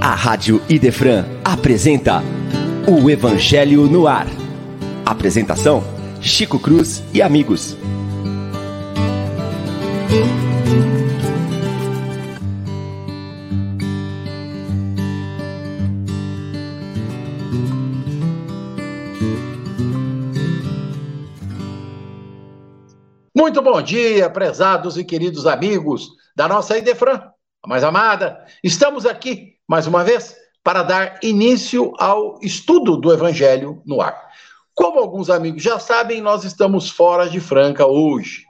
A Rádio Idefran apresenta o Evangelho no Ar. Apresentação: Chico Cruz e amigos. Muito bom dia, prezados e queridos amigos da nossa Idefran, a mais amada. Estamos aqui, mais uma vez, para dar início ao estudo do Evangelho no ar. Como alguns amigos já sabem, nós estamos fora de Franca hoje.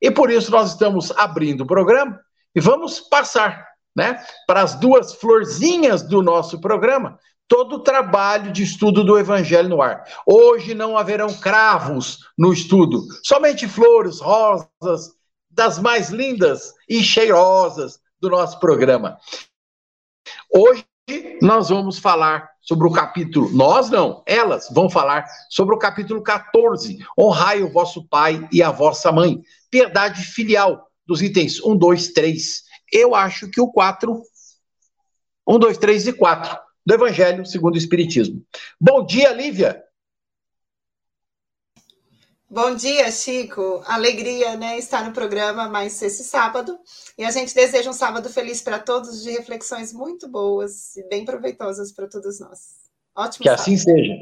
E por isso nós estamos abrindo o programa e vamos passar né, para as duas florzinhas do nosso programa, todo o trabalho de estudo do Evangelho no ar. Hoje não haverão cravos no estudo, somente flores, rosas, das mais lindas e cheirosas do nosso programa. Hoje nós vamos falar sobre o capítulo, nós não, elas vão falar sobre o capítulo 14, honrai o vosso pai e a vossa mãe, piedade filial, dos itens 1, 2, 3. Eu acho que o 4, 1, 2, 3 e 4 do Evangelho segundo o Espiritismo. Bom dia, Lívia. Bom dia, Chico. Alegria, né, estar no programa mais esse sábado. E a gente deseja um sábado feliz para todos, de reflexões muito boas e bem proveitosas para todos nós. Ótimo. Que sábado. assim seja.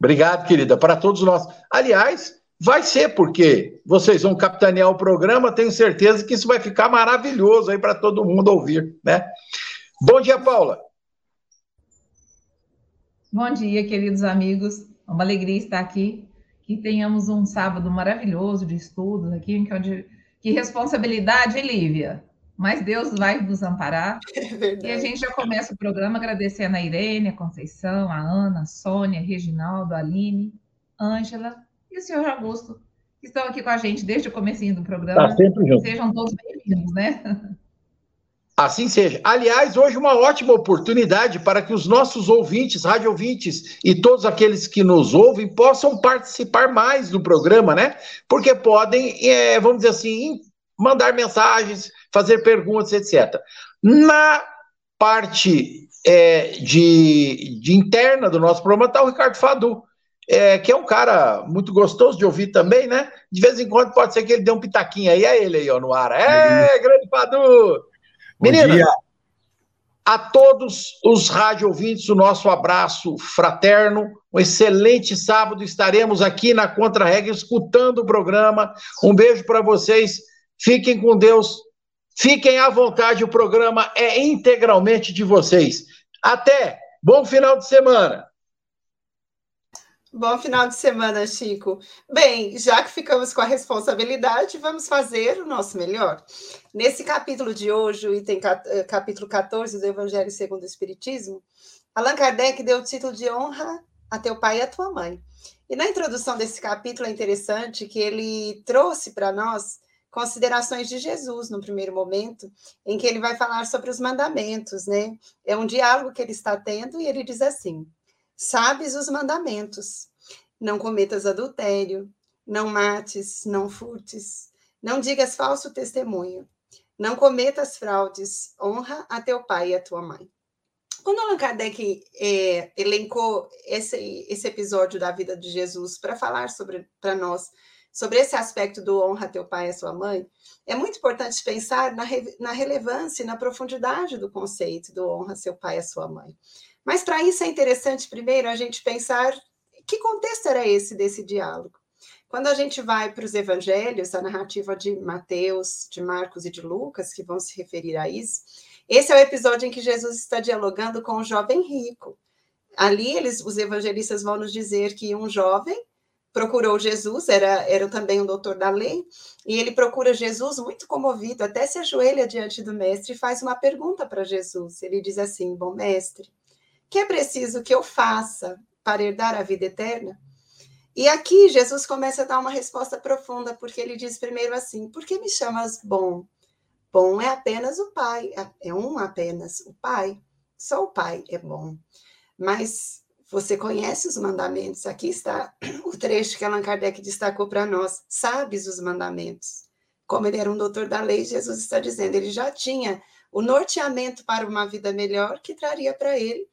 Obrigado, querida, para todos nós. Aliás, vai ser porque vocês vão capitanear o programa, tenho certeza que isso vai ficar maravilhoso aí para todo mundo ouvir, né? Bom dia, Paula. Bom dia, queridos amigos. É uma alegria estar aqui. Que tenhamos um sábado maravilhoso de estudos aqui. Que, que responsabilidade, Lívia. Mas Deus vai nos amparar. É e a gente já começa o programa agradecendo a Irene, a Conceição, a Ana, a Sônia, a Reginaldo, a Aline, Ângela e o senhor Augusto, que estão aqui com a gente desde o comecinho do programa. Tá sempre junto. Sejam todos bem-vindos, né? Assim seja. Aliás, hoje uma ótima oportunidade para que os nossos ouvintes, rádio ouvintes e todos aqueles que nos ouvem possam participar mais do programa, né? Porque podem, é, vamos dizer assim, mandar mensagens, fazer perguntas, etc. Na parte é, de, de, interna do nosso programa está o Ricardo Fadu, é, que é um cara muito gostoso de ouvir também, né? De vez em quando pode ser que ele dê um pitaquinho aí, é ele aí, ó, no ar. É, grande Fadu! Menina, a todos os rádio ouvintes, o nosso abraço fraterno, um excelente sábado. Estaremos aqui na Contra-Regra escutando o programa. Um beijo para vocês. Fiquem com Deus. Fiquem à vontade. O programa é integralmente de vocês. Até. Bom final de semana. Bom final de semana, Chico. Bem, já que ficamos com a responsabilidade, vamos fazer o nosso melhor. Nesse capítulo de hoje, o item eh, capítulo 14 do Evangelho segundo o Espiritismo, Allan Kardec deu o título de honra a teu pai e a tua mãe. E na introdução desse capítulo é interessante que ele trouxe para nós considerações de Jesus no primeiro momento, em que ele vai falar sobre os mandamentos, né? É um diálogo que ele está tendo e ele diz assim: Sabes os mandamentos: não cometas adultério, não mates, não furtes, não digas falso testemunho, não cometas fraudes, honra a teu pai e a tua mãe. Quando Allan Kardec é, elencou esse, esse episódio da vida de Jesus para falar para nós sobre esse aspecto do honra a teu pai e a sua mãe, é muito importante pensar na, na relevância e na profundidade do conceito do honra seu pai e a sua mãe. Mas para isso é interessante primeiro a gente pensar que contexto era esse desse diálogo. Quando a gente vai para os evangelhos, a narrativa de Mateus, de Marcos e de Lucas, que vão se referir a isso, esse é o episódio em que Jesus está dialogando com o jovem rico. Ali, eles, os evangelistas vão nos dizer que um jovem procurou Jesus, era, era também um doutor da lei, e ele procura Jesus muito comovido, até se ajoelha diante do mestre e faz uma pergunta para Jesus. Ele diz assim: Bom mestre, que é preciso que eu faça para herdar a vida eterna? E aqui Jesus começa a dar uma resposta profunda, porque ele diz primeiro assim: Por que me chamas bom? Bom é apenas o Pai, é um apenas, o Pai. Só o Pai é bom. Mas você conhece os mandamentos. Aqui está o trecho que Allan Kardec destacou para nós. Sabes os mandamentos. como ele era um doutor da lei, Jesus está dizendo, ele já tinha o norteamento para uma vida melhor que traria para ele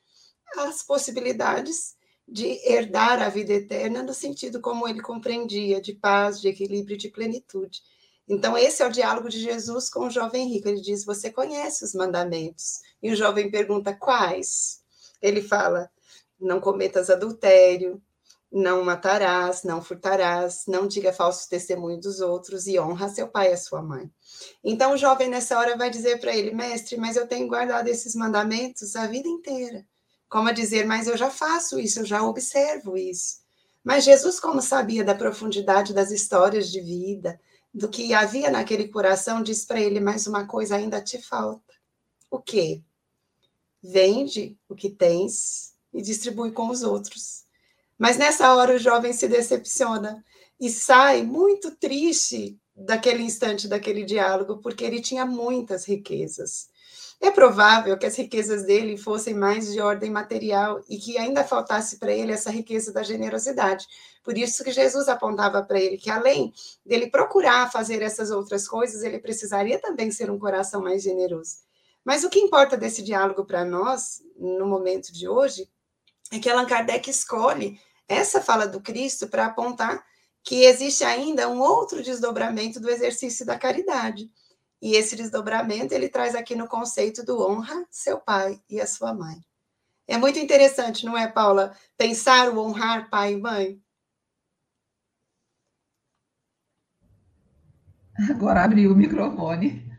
as possibilidades de herdar a vida eterna no sentido como ele compreendia, de paz, de equilíbrio, de plenitude. Então, esse é o diálogo de Jesus com o jovem rico. Ele diz: Você conhece os mandamentos? E o jovem pergunta: Quais? Ele fala: Não cometas adultério, não matarás, não furtarás, não diga falsos testemunhos dos outros e honra seu pai e a sua mãe. Então, o jovem nessa hora vai dizer para ele: Mestre, mas eu tenho guardado esses mandamentos a vida inteira. Como a dizer, mas eu já faço isso, eu já observo isso. Mas Jesus, como sabia da profundidade das histórias de vida, do que havia naquele coração, diz para ele: mais uma coisa ainda te falta. O quê? Vende o que tens e distribui com os outros. Mas nessa hora o jovem se decepciona e sai muito triste daquele instante, daquele diálogo, porque ele tinha muitas riquezas. É provável que as riquezas dele fossem mais de ordem material e que ainda faltasse para ele essa riqueza da generosidade. Por isso que Jesus apontava para ele que além dele procurar fazer essas outras coisas, ele precisaria também ser um coração mais generoso. Mas o que importa desse diálogo para nós, no momento de hoje, é que Allan Kardec escolhe essa fala do Cristo para apontar que existe ainda um outro desdobramento do exercício da caridade e esse desdobramento ele traz aqui no conceito do honra seu pai e a sua mãe. É muito interessante, não é, Paula? Pensar o honrar pai e mãe. Agora abriu o microfone.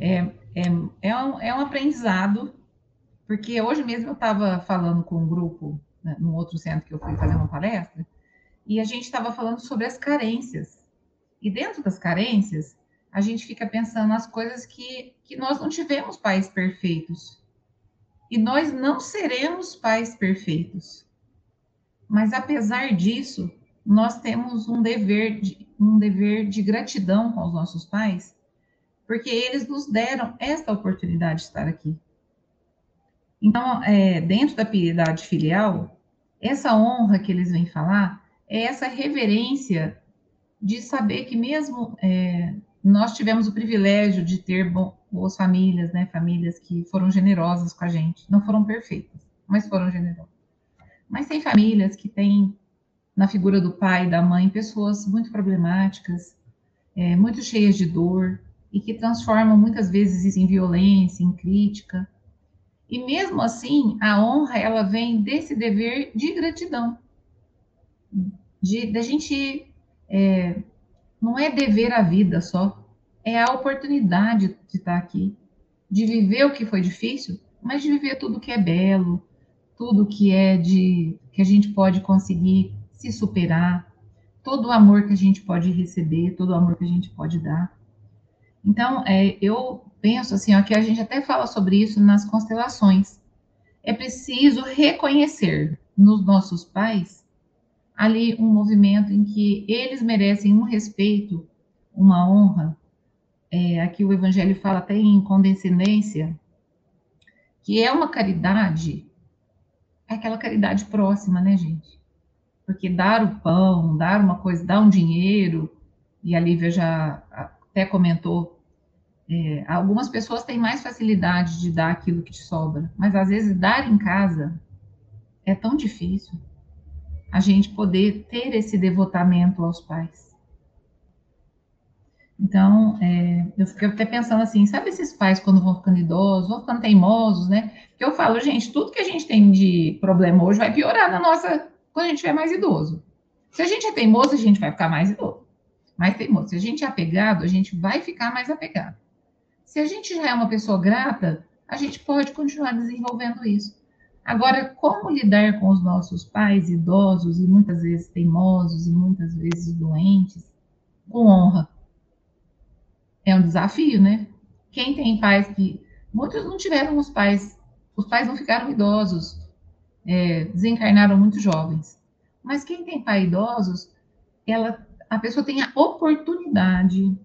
É, é, é, um, é um aprendizado, porque hoje mesmo eu estava falando com um grupo, né, num outro centro que eu fui fazer uma palestra, e a gente estava falando sobre as carências. E dentro das carências, a gente fica pensando nas coisas que, que nós não tivemos pais perfeitos. E nós não seremos pais perfeitos. Mas apesar disso, nós temos um dever de, um dever de gratidão com os nossos pais, porque eles nos deram esta oportunidade de estar aqui. Então, é, dentro da piedade filial, essa honra que eles vêm falar é essa reverência de saber que mesmo é, nós tivemos o privilégio de ter boas famílias, né? Famílias que foram generosas com a gente. Não foram perfeitas, mas foram generosas. Mas tem famílias que têm, na figura do pai e da mãe, pessoas muito problemáticas, é, muito cheias de dor, e que transformam muitas vezes isso em violência, em crítica. E mesmo assim, a honra, ela vem desse dever de gratidão. De, da gente é, não é dever a vida só, é a oportunidade de estar aqui, de viver o que foi difícil, mas de viver tudo que é belo, tudo que é de que a gente pode conseguir se superar, todo o amor que a gente pode receber, todo o amor que a gente pode dar. Então, é, eu penso assim, ó, que a gente até fala sobre isso nas constelações. É preciso reconhecer nos nossos pais ali um movimento em que eles merecem um respeito, uma honra. É, aqui o Evangelho fala até em condescendência, que é uma caridade, é aquela caridade próxima, né, gente? Porque dar o pão, dar uma coisa, dar um dinheiro, e a Lívia já até comentou, é, algumas pessoas têm mais facilidade de dar aquilo que te sobra, mas às vezes dar em casa é tão difícil a gente poder ter esse devotamento aos pais. Então, é, eu fiquei até pensando assim, sabe esses pais quando vão ficando idosos, vão ficando teimosos, né? Que eu falo, gente, tudo que a gente tem de problema hoje vai piorar na nossa, quando a gente tiver mais idoso. Se a gente é teimoso, a gente vai ficar mais idoso, mais teimoso. Se a gente é apegado, a gente vai ficar mais apegado. Se a gente já é uma pessoa grata, a gente pode continuar desenvolvendo isso. Agora, como lidar com os nossos pais idosos e muitas vezes teimosos e muitas vezes doentes com honra? É um desafio, né? Quem tem pais que. Muitos não tiveram os pais, os pais não ficaram idosos, é, desencarnaram muito jovens. Mas quem tem pai idosos, ela, a pessoa tem a oportunidade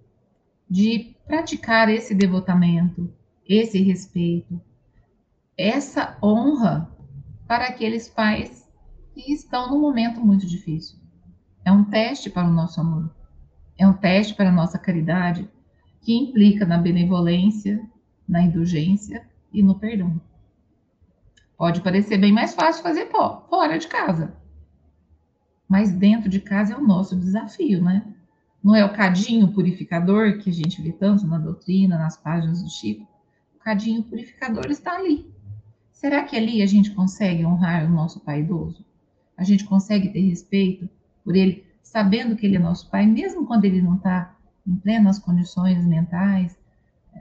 de praticar esse devotamento, esse respeito, essa honra para aqueles pais que estão num momento muito difícil. É um teste para o nosso amor. É um teste para a nossa caridade, que implica na benevolência, na indulgência e no perdão. Pode parecer bem mais fácil fazer fora de casa. Mas dentro de casa é o nosso desafio, né? Não é o cadinho purificador que a gente vê tanto na doutrina, nas páginas do Chico. O cadinho purificador está ali. Será que ali a gente consegue honrar o nosso pai idoso? A gente consegue ter respeito por ele, sabendo que ele é nosso pai, mesmo quando ele não está em plenas condições mentais,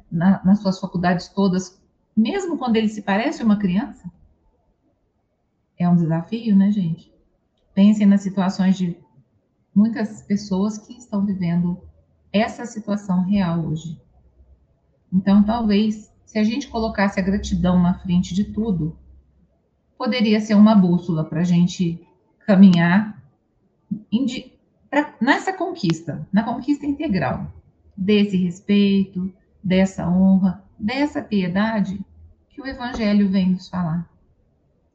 na, nas suas faculdades todas, mesmo quando ele se parece uma criança? É um desafio, né, gente? Pensem nas situações de muitas pessoas que estão vivendo essa situação real hoje. Então, talvez, se a gente colocasse a gratidão na frente de tudo, poderia ser uma bússola para a gente caminhar pra, nessa conquista, na conquista integral, desse respeito, dessa honra, dessa piedade que o Evangelho vem nos falar,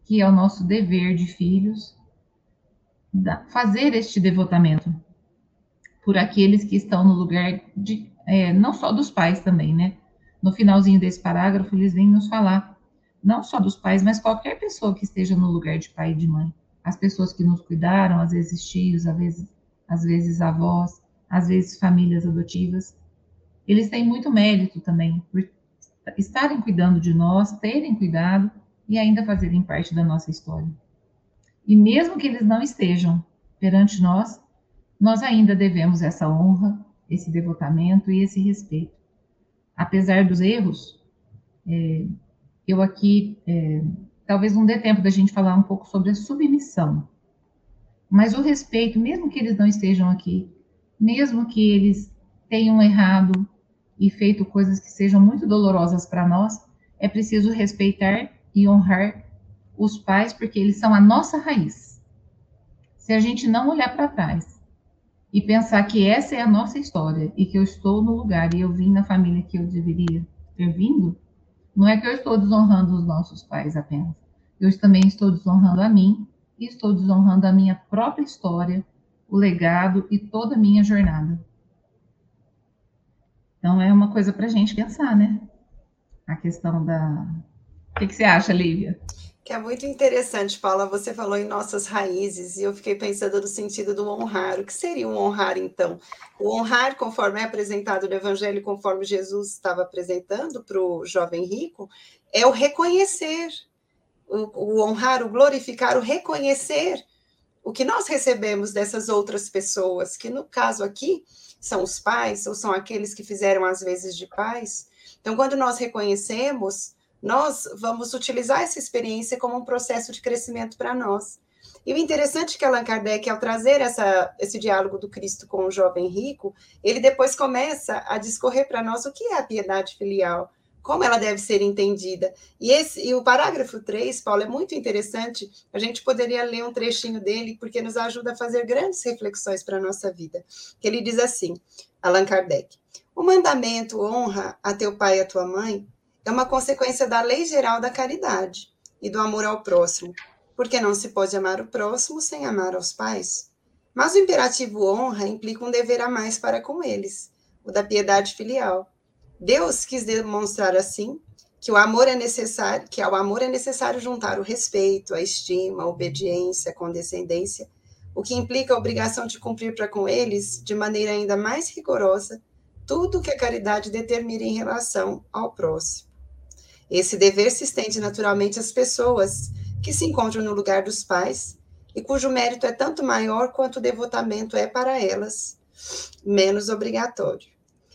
que é o nosso dever de filhos fazer este devotamento por aqueles que estão no lugar de, é, não só dos pais também, né? No finalzinho desse parágrafo, eles vêm nos falar, não só dos pais, mas qualquer pessoa que esteja no lugar de pai e de mãe. As pessoas que nos cuidaram, às vezes tios, às vezes, às vezes avós, às vezes famílias adotivas. Eles têm muito mérito também por estarem cuidando de nós, terem cuidado e ainda fazerem parte da nossa história. E mesmo que eles não estejam perante nós, nós ainda devemos essa honra, esse devotamento e esse respeito. Apesar dos erros, é, eu aqui, é, talvez não dê tempo da gente falar um pouco sobre a submissão, mas o respeito, mesmo que eles não estejam aqui, mesmo que eles tenham errado e feito coisas que sejam muito dolorosas para nós, é preciso respeitar e honrar os pais, porque eles são a nossa raiz. Se a gente não olhar para trás e pensar que essa é a nossa história e que eu estou no lugar e eu vim na família que eu deveria ter vindo, não é que eu estou desonrando os nossos pais apenas. Eu também estou desonrando a mim e estou desonrando a minha própria história, o legado e toda a minha jornada. Então é uma coisa para a gente pensar, né? A questão da. O que, que você acha, Lívia? Que é muito interessante, Paula. Você falou em nossas raízes e eu fiquei pensando no sentido do honrar. O que seria um honrar, então? O honrar, conforme é apresentado no Evangelho, conforme Jesus estava apresentando para o jovem rico, é o reconhecer, o, o honrar, o glorificar, o reconhecer o que nós recebemos dessas outras pessoas, que no caso aqui são os pais, ou são aqueles que fizeram as vezes de pais. Então, quando nós reconhecemos nós vamos utilizar essa experiência como um processo de crescimento para nós. E o interessante é que Allan Kardec, ao trazer essa, esse diálogo do Cristo com o jovem rico, ele depois começa a discorrer para nós o que é a piedade filial, como ela deve ser entendida. E, esse, e o parágrafo 3, Paulo, é muito interessante, a gente poderia ler um trechinho dele, porque nos ajuda a fazer grandes reflexões para a nossa vida. Que ele diz assim, Allan Kardec, o mandamento honra a teu pai e a tua mãe é uma consequência da lei geral da caridade e do amor ao próximo, porque não se pode amar o próximo sem amar aos pais. Mas o imperativo honra implica um dever a mais para com eles, o da piedade filial. Deus quis demonstrar assim que o amor é necessário, que ao amor é necessário juntar o respeito, a estima, a obediência, a condescendência, o que implica a obrigação de cumprir para com eles, de maneira ainda mais rigorosa, tudo o que a caridade determina em relação ao próximo. Esse dever se estende naturalmente às pessoas que se encontram no lugar dos pais e cujo mérito é tanto maior quanto o devotamento é para elas menos obrigatório.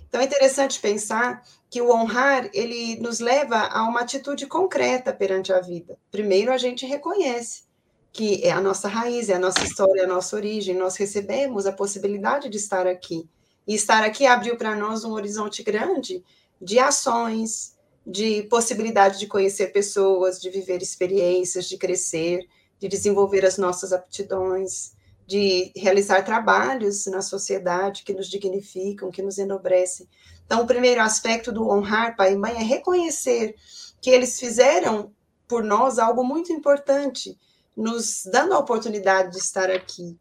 Então é interessante pensar que o honrar ele nos leva a uma atitude concreta perante a vida. Primeiro a gente reconhece que é a nossa raiz, é a nossa história, é a nossa origem, nós recebemos a possibilidade de estar aqui. E estar aqui abriu para nós um horizonte grande de ações, de possibilidade de conhecer pessoas, de viver experiências, de crescer, de desenvolver as nossas aptidões, de realizar trabalhos na sociedade que nos dignificam, que nos enobrecem. Então, o primeiro aspecto do honrar pai e mãe é reconhecer que eles fizeram por nós algo muito importante, nos dando a oportunidade de estar aqui.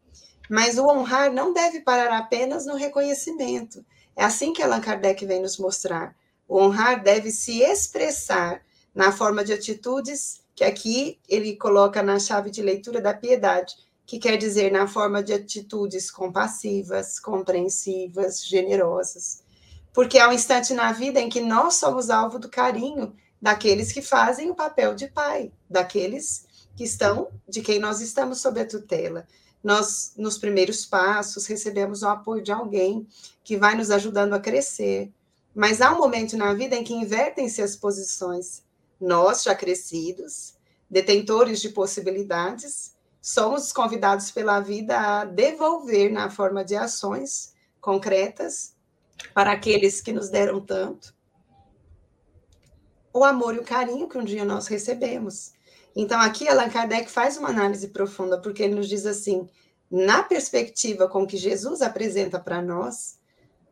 Mas o honrar não deve parar apenas no reconhecimento, É assim que Allan Kardec vem nos mostrar. Honrar deve se expressar na forma de atitudes que aqui ele coloca na chave de leitura da piedade, que quer dizer na forma de atitudes compassivas, compreensivas, generosas. Porque há um instante na vida em que nós somos alvo do carinho daqueles que fazem o papel de pai, daqueles que estão, de quem nós estamos sob a tutela. Nós, nos primeiros passos, recebemos o apoio de alguém que vai nos ajudando a crescer. Mas há um momento na vida em que invertem-se as posições. Nós, já crescidos, detentores de possibilidades, somos convidados pela vida a devolver na forma de ações concretas para aqueles que nos deram tanto o amor e o carinho que um dia nós recebemos. Então, aqui Allan Kardec faz uma análise profunda, porque ele nos diz assim: na perspectiva com que Jesus apresenta para nós,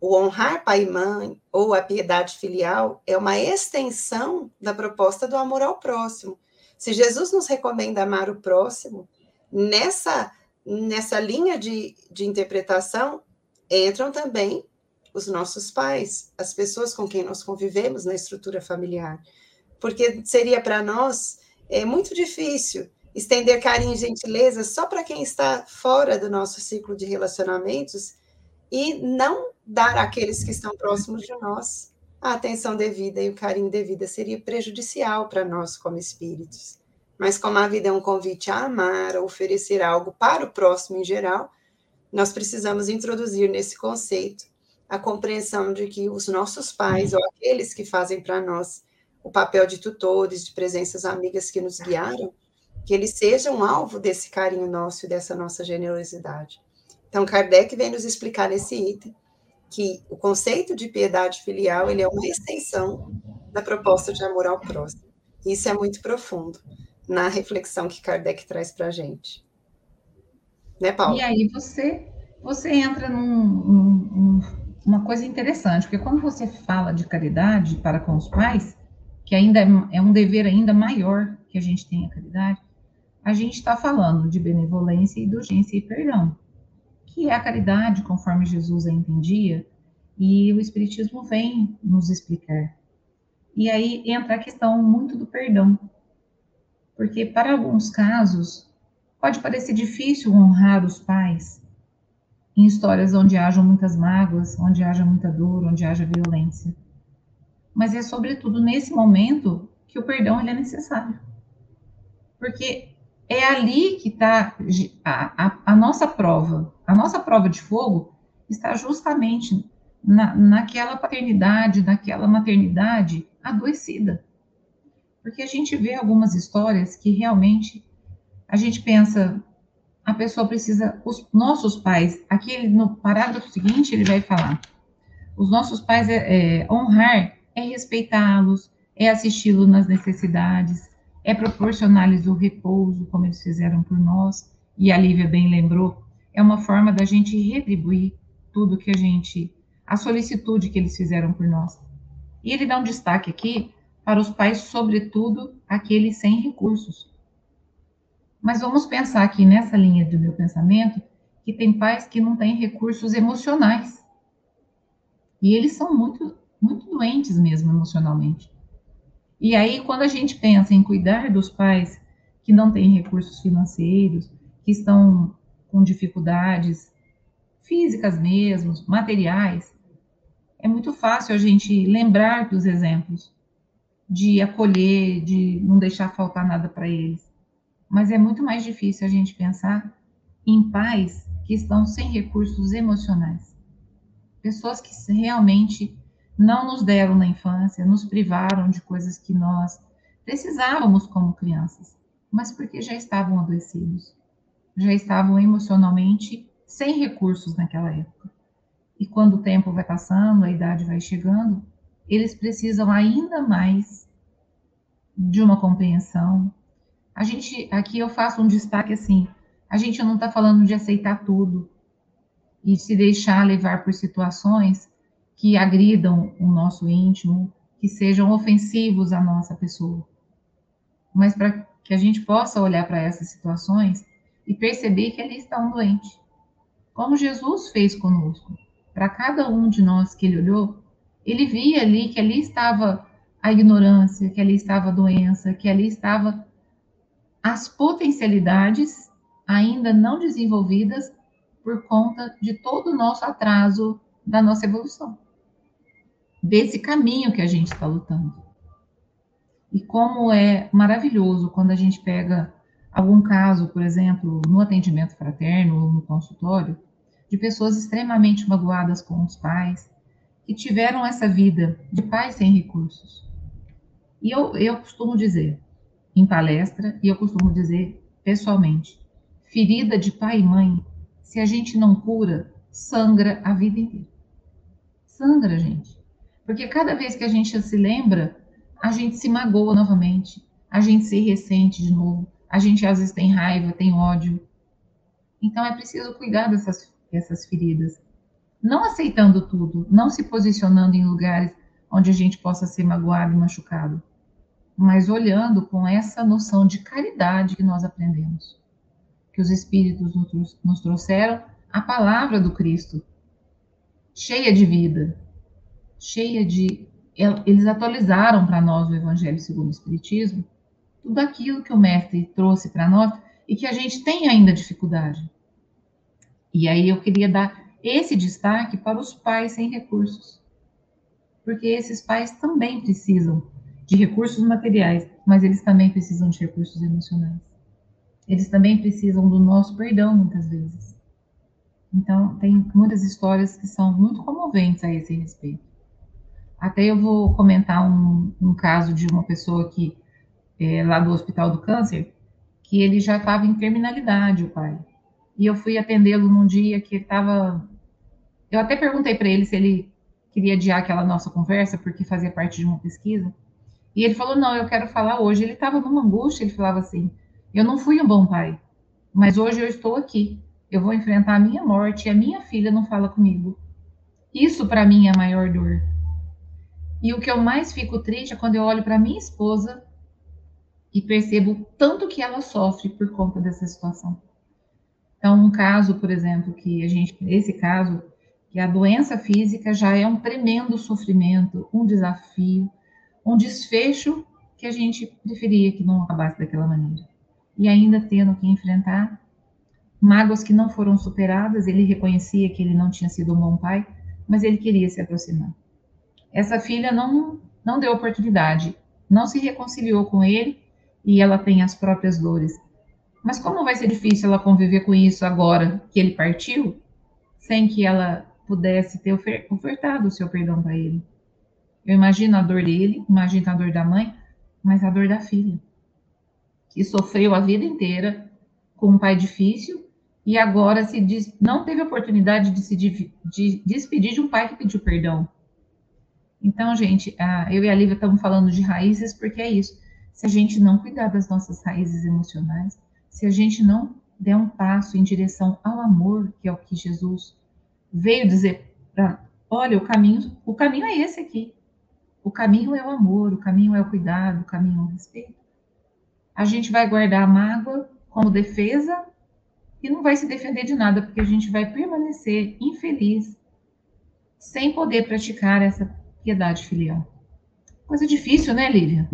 o honrar pai e mãe ou a piedade filial é uma extensão da proposta do amor ao próximo. Se Jesus nos recomenda amar o próximo, nessa, nessa linha de, de interpretação entram também os nossos pais, as pessoas com quem nós convivemos na estrutura familiar. Porque seria para nós é, muito difícil estender carinho e gentileza só para quem está fora do nosso ciclo de relacionamentos e não dar àqueles que estão próximos de nós a atenção devida e o carinho devida seria prejudicial para nós como espíritos. Mas como a vida é um convite a amar, a oferecer algo para o próximo em geral, nós precisamos introduzir nesse conceito a compreensão de que os nossos pais, ou aqueles que fazem para nós o papel de tutores, de presenças amigas que nos guiaram, que eles sejam alvo desse carinho nosso e dessa nossa generosidade. Então, Kardec vem nos explicar nesse item que o conceito de piedade filial ele é uma extensão da proposta de amor ao próximo. Isso é muito profundo na reflexão que Kardec traz para a gente. Né, Paulo? E aí você, você entra num, num, uma coisa interessante, porque quando você fala de caridade para com os pais, que ainda é, é um dever ainda maior que a gente tenha caridade, a gente está falando de benevolência, indulgência e perdão, que é a caridade conforme Jesus a entendia, e o Espiritismo vem nos explicar. E aí entra a questão muito do perdão, porque para alguns casos pode parecer difícil honrar os pais, em histórias onde hajam muitas mágoas, onde haja muita dor, onde haja violência. Mas é sobretudo nesse momento que o perdão ele é necessário. Porque é ali que está a, a, a, nossa prova. A nossa prova de fogo está justamente na, naquela paternidade, naquela maternidade adoecida. Porque a gente vê algumas histórias que realmente a gente pensa, a pessoa precisa, os nossos pais, aqui ele, no parágrafo seguinte ele vai falar, os nossos pais é, é honrar é respeitá-los, é assisti-los nas necessidades, é proporcionar-lhes o repouso, como eles fizeram por nós, e a Lívia bem lembrou, é uma forma da gente retribuir tudo que a gente, a solicitude que eles fizeram por nós. E ele dá um destaque aqui para os pais, sobretudo aqueles sem recursos, mas vamos pensar aqui nessa linha do meu pensamento que tem pais que não têm recursos emocionais. E eles são muito, muito doentes mesmo emocionalmente. E aí, quando a gente pensa em cuidar dos pais que não têm recursos financeiros, que estão com dificuldades físicas mesmo, materiais, é muito fácil a gente lembrar dos exemplos de acolher, de não deixar faltar nada para eles mas é muito mais difícil a gente pensar em pais que estão sem recursos emocionais. Pessoas que realmente não nos deram na infância, nos privaram de coisas que nós precisávamos como crianças, mas porque já estavam adoecidos, já estavam emocionalmente sem recursos naquela época. E quando o tempo vai passando, a idade vai chegando, eles precisam ainda mais de uma compreensão, a gente, aqui eu faço um destaque assim, a gente não está falando de aceitar tudo e se deixar levar por situações que agridam o nosso íntimo, que sejam ofensivos à nossa pessoa. Mas para que a gente possa olhar para essas situações e perceber que ali está um doente. Como Jesus fez conosco. para cada um de nós que ele olhou, ele via ali que ali estava a ignorância, que ali estava a doença, que ali estava as potencialidades ainda não desenvolvidas por conta de todo o nosso atraso da nossa evolução, desse caminho que a gente está lutando. E como é maravilhoso quando a gente pega algum caso, por exemplo, no atendimento fraterno ou no consultório, de pessoas extremamente magoadas com os pais, que tiveram essa vida de pais sem recursos. E eu, eu costumo dizer, em palestra, e eu costumo dizer pessoalmente, ferida de pai e mãe, se a gente não cura, sangra a vida inteira. Sangra, gente. Porque cada vez que a gente se lembra, a gente se magoa novamente, a gente se ressente de novo, a gente às vezes tem raiva, tem ódio. Então é preciso cuidar dessas, dessas feridas. Não aceitando tudo, não se posicionando em lugares onde a gente possa ser magoado e machucado, mas olhando com essa noção de caridade que nós aprendemos. Que os Espíritos nos trouxeram a palavra do Cristo, cheia de vida, cheia de. Eles atualizaram para nós o Evangelho segundo o Espiritismo, tudo aquilo que o Mestre trouxe para nós e que a gente tem ainda dificuldade. E aí eu queria dar esse destaque para os pais sem recursos. Porque esses pais também precisam de recursos materiais, mas eles também precisam de recursos emocionais. Eles também precisam do nosso perdão, muitas vezes. Então, tem muitas histórias que são muito comoventes a esse respeito. Até eu vou comentar um, um caso de uma pessoa que, é, lá do Hospital do Câncer, que ele já estava em terminalidade, o pai. E eu fui atendê-lo num dia que ele estava. Eu até perguntei para ele se ele queria adiar aquela nossa conversa, porque fazia parte de uma pesquisa. E ele falou: Não, eu quero falar hoje. Ele estava numa angústia, ele falava assim: Eu não fui um bom pai, mas hoje eu estou aqui. Eu vou enfrentar a minha morte e a minha filha não fala comigo. Isso para mim é a maior dor. E o que eu mais fico triste é quando eu olho para minha esposa e percebo o tanto que ela sofre por conta dessa situação. Então, um caso, por exemplo, que a gente, esse caso, que a doença física já é um tremendo sofrimento, um desafio, um desfecho que a gente preferia que não acabasse daquela maneira. E ainda tendo que enfrentar mágoas que não foram superadas, ele reconhecia que ele não tinha sido um bom pai, mas ele queria se aproximar. Essa filha não, não deu oportunidade, não se reconciliou com ele e ela tem as próprias dores. Mas como vai ser difícil ela conviver com isso agora que ele partiu, sem que ela pudesse ter ofertado o seu perdão para ele? Eu imagino a dor dele, imagino a dor da mãe, mas a dor da filha, que sofreu a vida inteira com um pai difícil e agora se diz, não teve oportunidade de se de, de despedir de um pai que pediu perdão. Então, gente, eu e a Lívia estamos falando de raízes porque é isso. Se a gente não cuidar das nossas raízes emocionais, se a gente não der um passo em direção ao amor, que é o que Jesus veio dizer para, olha, o caminho, o caminho é esse aqui. O caminho é o amor, o caminho é o cuidado, o caminho é o respeito. A gente vai guardar a mágoa como defesa e não vai se defender de nada, porque a gente vai permanecer infeliz, sem poder praticar essa piedade filial. Coisa difícil, né, Lívia?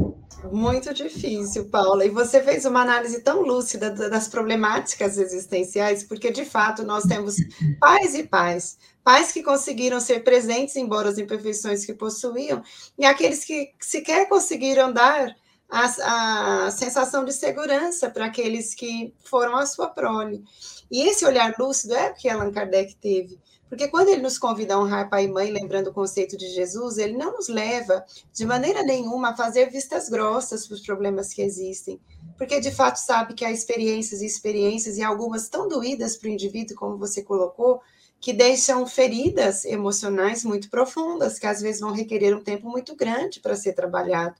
Muito difícil, Paula. E você fez uma análise tão lúcida das problemáticas existenciais, porque de fato nós temos pais e pais, pais que conseguiram ser presentes, embora as imperfeições que possuíam, e aqueles que sequer conseguiram dar a, a sensação de segurança para aqueles que foram a sua prole. E esse olhar lúcido é o que Allan Kardec teve. Porque quando ele nos convida a honrar pai e mãe, lembrando o conceito de Jesus, ele não nos leva de maneira nenhuma a fazer vistas grossas para os problemas que existem. Porque de fato sabe que há experiências e experiências, e algumas tão doídas para o indivíduo, como você colocou, que deixam feridas emocionais muito profundas, que às vezes vão requerer um tempo muito grande para ser trabalhado.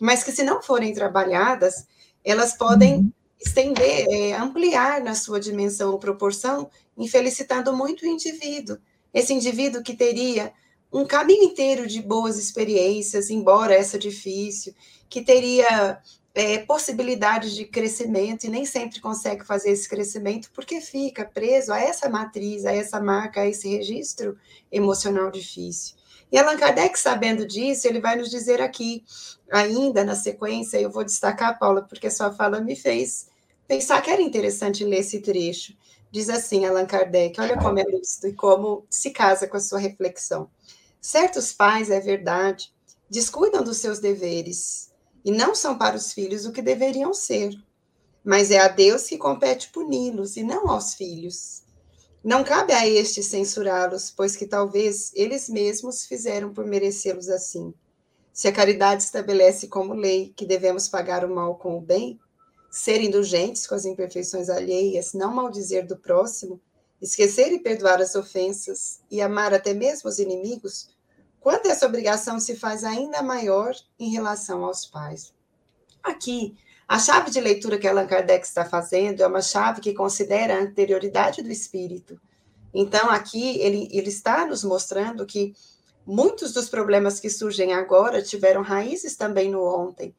Mas que, se não forem trabalhadas, elas podem uhum. Estender, é, ampliar na sua dimensão ou proporção infelicitando muito o indivíduo. Esse indivíduo que teria um caminho inteiro de boas experiências, embora essa difícil, que teria é, possibilidades de crescimento e nem sempre consegue fazer esse crescimento porque fica preso a essa matriz, a essa marca, a esse registro emocional difícil. E Allan Kardec, sabendo disso, ele vai nos dizer aqui, ainda na sequência, eu vou destacar, Paula, porque sua fala me fez pensar que era interessante ler esse trecho. Diz assim Allan Kardec, olha como é lúcido e como se casa com a sua reflexão. Certos pais, é verdade, descuidam dos seus deveres e não são para os filhos o que deveriam ser. Mas é a Deus que compete puni-los e não aos filhos. Não cabe a estes censurá-los, pois que talvez eles mesmos fizeram por merecê-los assim. Se a caridade estabelece como lei que devemos pagar o mal com o bem, ser indulgentes com as imperfeições alheias, não maldizer do próximo, esquecer e perdoar as ofensas e amar até mesmo os inimigos, quando essa obrigação se faz ainda maior em relação aos pais. Aqui, a chave de leitura que Allan Kardec está fazendo é uma chave que considera a anterioridade do espírito. Então, aqui, ele, ele está nos mostrando que muitos dos problemas que surgem agora tiveram raízes também no ontem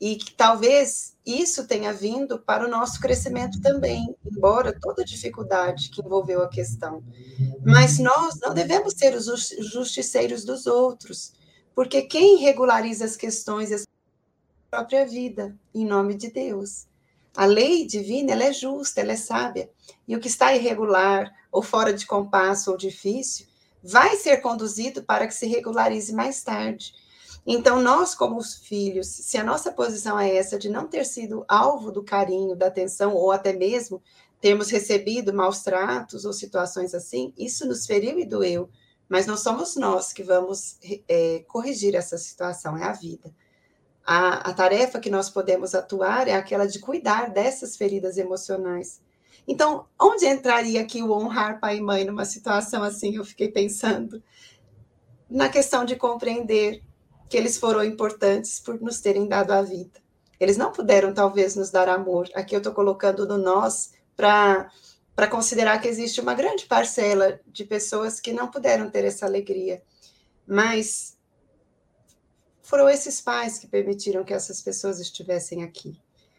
e que talvez isso tenha vindo para o nosso crescimento também, embora toda a dificuldade que envolveu a questão. Mas nós não devemos ser os justiceiros dos outros, porque quem regulariza as questões é a própria vida, em nome de Deus. A lei divina, ela é justa, ela é sábia, e o que está irregular, ou fora de compasso, ou difícil, vai ser conduzido para que se regularize mais tarde então, nós, como os filhos, se a nossa posição é essa de não ter sido alvo do carinho, da atenção, ou até mesmo termos recebido maus tratos ou situações assim, isso nos feriu e doeu, mas não somos nós que vamos é, corrigir essa situação, é a vida. A, a tarefa que nós podemos atuar é aquela de cuidar dessas feridas emocionais. Então, onde entraria aqui o honrar pai e mãe numa situação assim? Eu fiquei pensando na questão de compreender que eles foram importantes por nos terem dado a vida. Eles não puderam, talvez, nos dar amor. Aqui eu estou colocando no nós para considerar que existe uma grande parcela de pessoas que não puderam ter essa alegria. Mas foram esses pais que permitiram que essas pessoas estivessem aqui.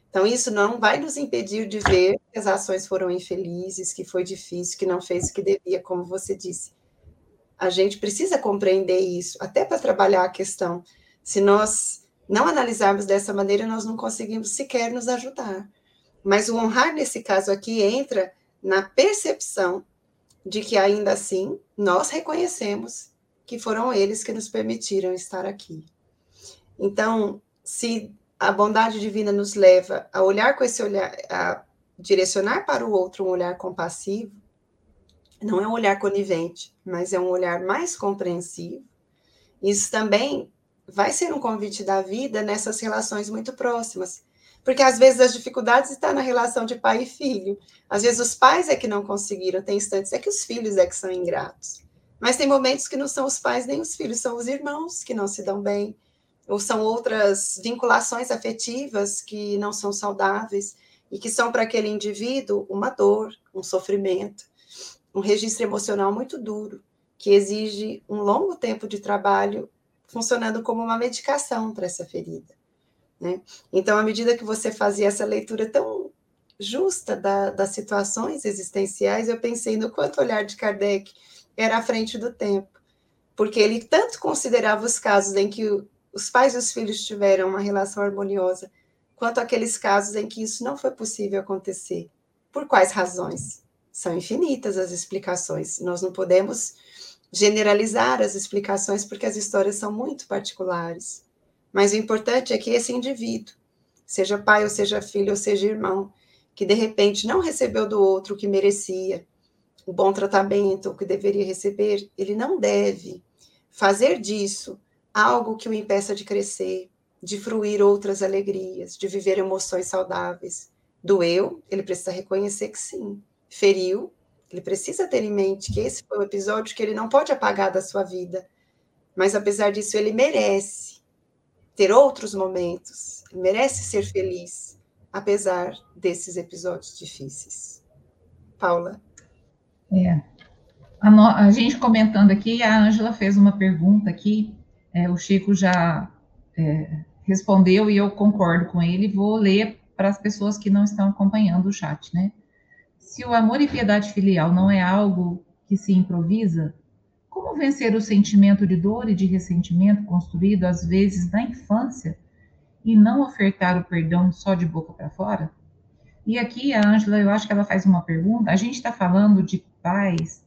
Então, isso não vai nos impedir de ver que as ações foram infelizes, que foi difícil, que não fez o que devia, como você disse. A gente precisa compreender isso, até para trabalhar a questão. Se nós não analisarmos dessa maneira, nós não conseguimos sequer nos ajudar. Mas o honrar, nesse caso aqui, entra na percepção de que, ainda assim, nós reconhecemos que foram eles que nos permitiram estar aqui. Então, se a bondade divina nos leva a olhar com esse olhar, a direcionar para o outro um olhar compassivo, não é um olhar conivente, mas é um olhar mais compreensivo. Isso também vai ser um convite da vida nessas relações muito próximas. Porque às vezes as dificuldades estão na relação de pai e filho. Às vezes os pais é que não conseguiram, tem instantes é que os filhos é que são ingratos. Mas tem momentos que não são os pais nem os filhos, são os irmãos que não se dão bem, ou são outras vinculações afetivas que não são saudáveis e que são para aquele indivíduo uma dor, um sofrimento um registro emocional muito duro, que exige um longo tempo de trabalho funcionando como uma medicação para essa ferida. Né? Então, à medida que você fazia essa leitura tão justa da, das situações existenciais, eu pensei no quanto o olhar de Kardec era à frente do tempo, porque ele tanto considerava os casos em que os pais e os filhos tiveram uma relação harmoniosa, quanto aqueles casos em que isso não foi possível acontecer. Por quais razões? São infinitas as explicações. Nós não podemos generalizar as explicações porque as histórias são muito particulares. Mas o importante é que esse indivíduo, seja pai ou seja filho ou seja irmão, que de repente não recebeu do outro o que merecia, o bom tratamento, o que deveria receber, ele não deve fazer disso algo que o impeça de crescer, de fruir outras alegrias, de viver emoções saudáveis. Doeu, ele precisa reconhecer que sim feriu, ele precisa ter em mente que esse foi um episódio que ele não pode apagar da sua vida. Mas apesar disso, ele merece ter outros momentos, ele merece ser feliz, apesar desses episódios difíceis. Paula. É. A, no, a gente comentando aqui, a Ângela fez uma pergunta aqui, é, o Chico já é, respondeu e eu concordo com ele, vou ler para as pessoas que não estão acompanhando o chat, né? Se o amor e piedade filial não é algo que se improvisa, como vencer o sentimento de dor e de ressentimento construído às vezes na infância e não ofertar o perdão só de boca para fora? E aqui a Ângela, eu acho que ela faz uma pergunta. A gente está falando de pais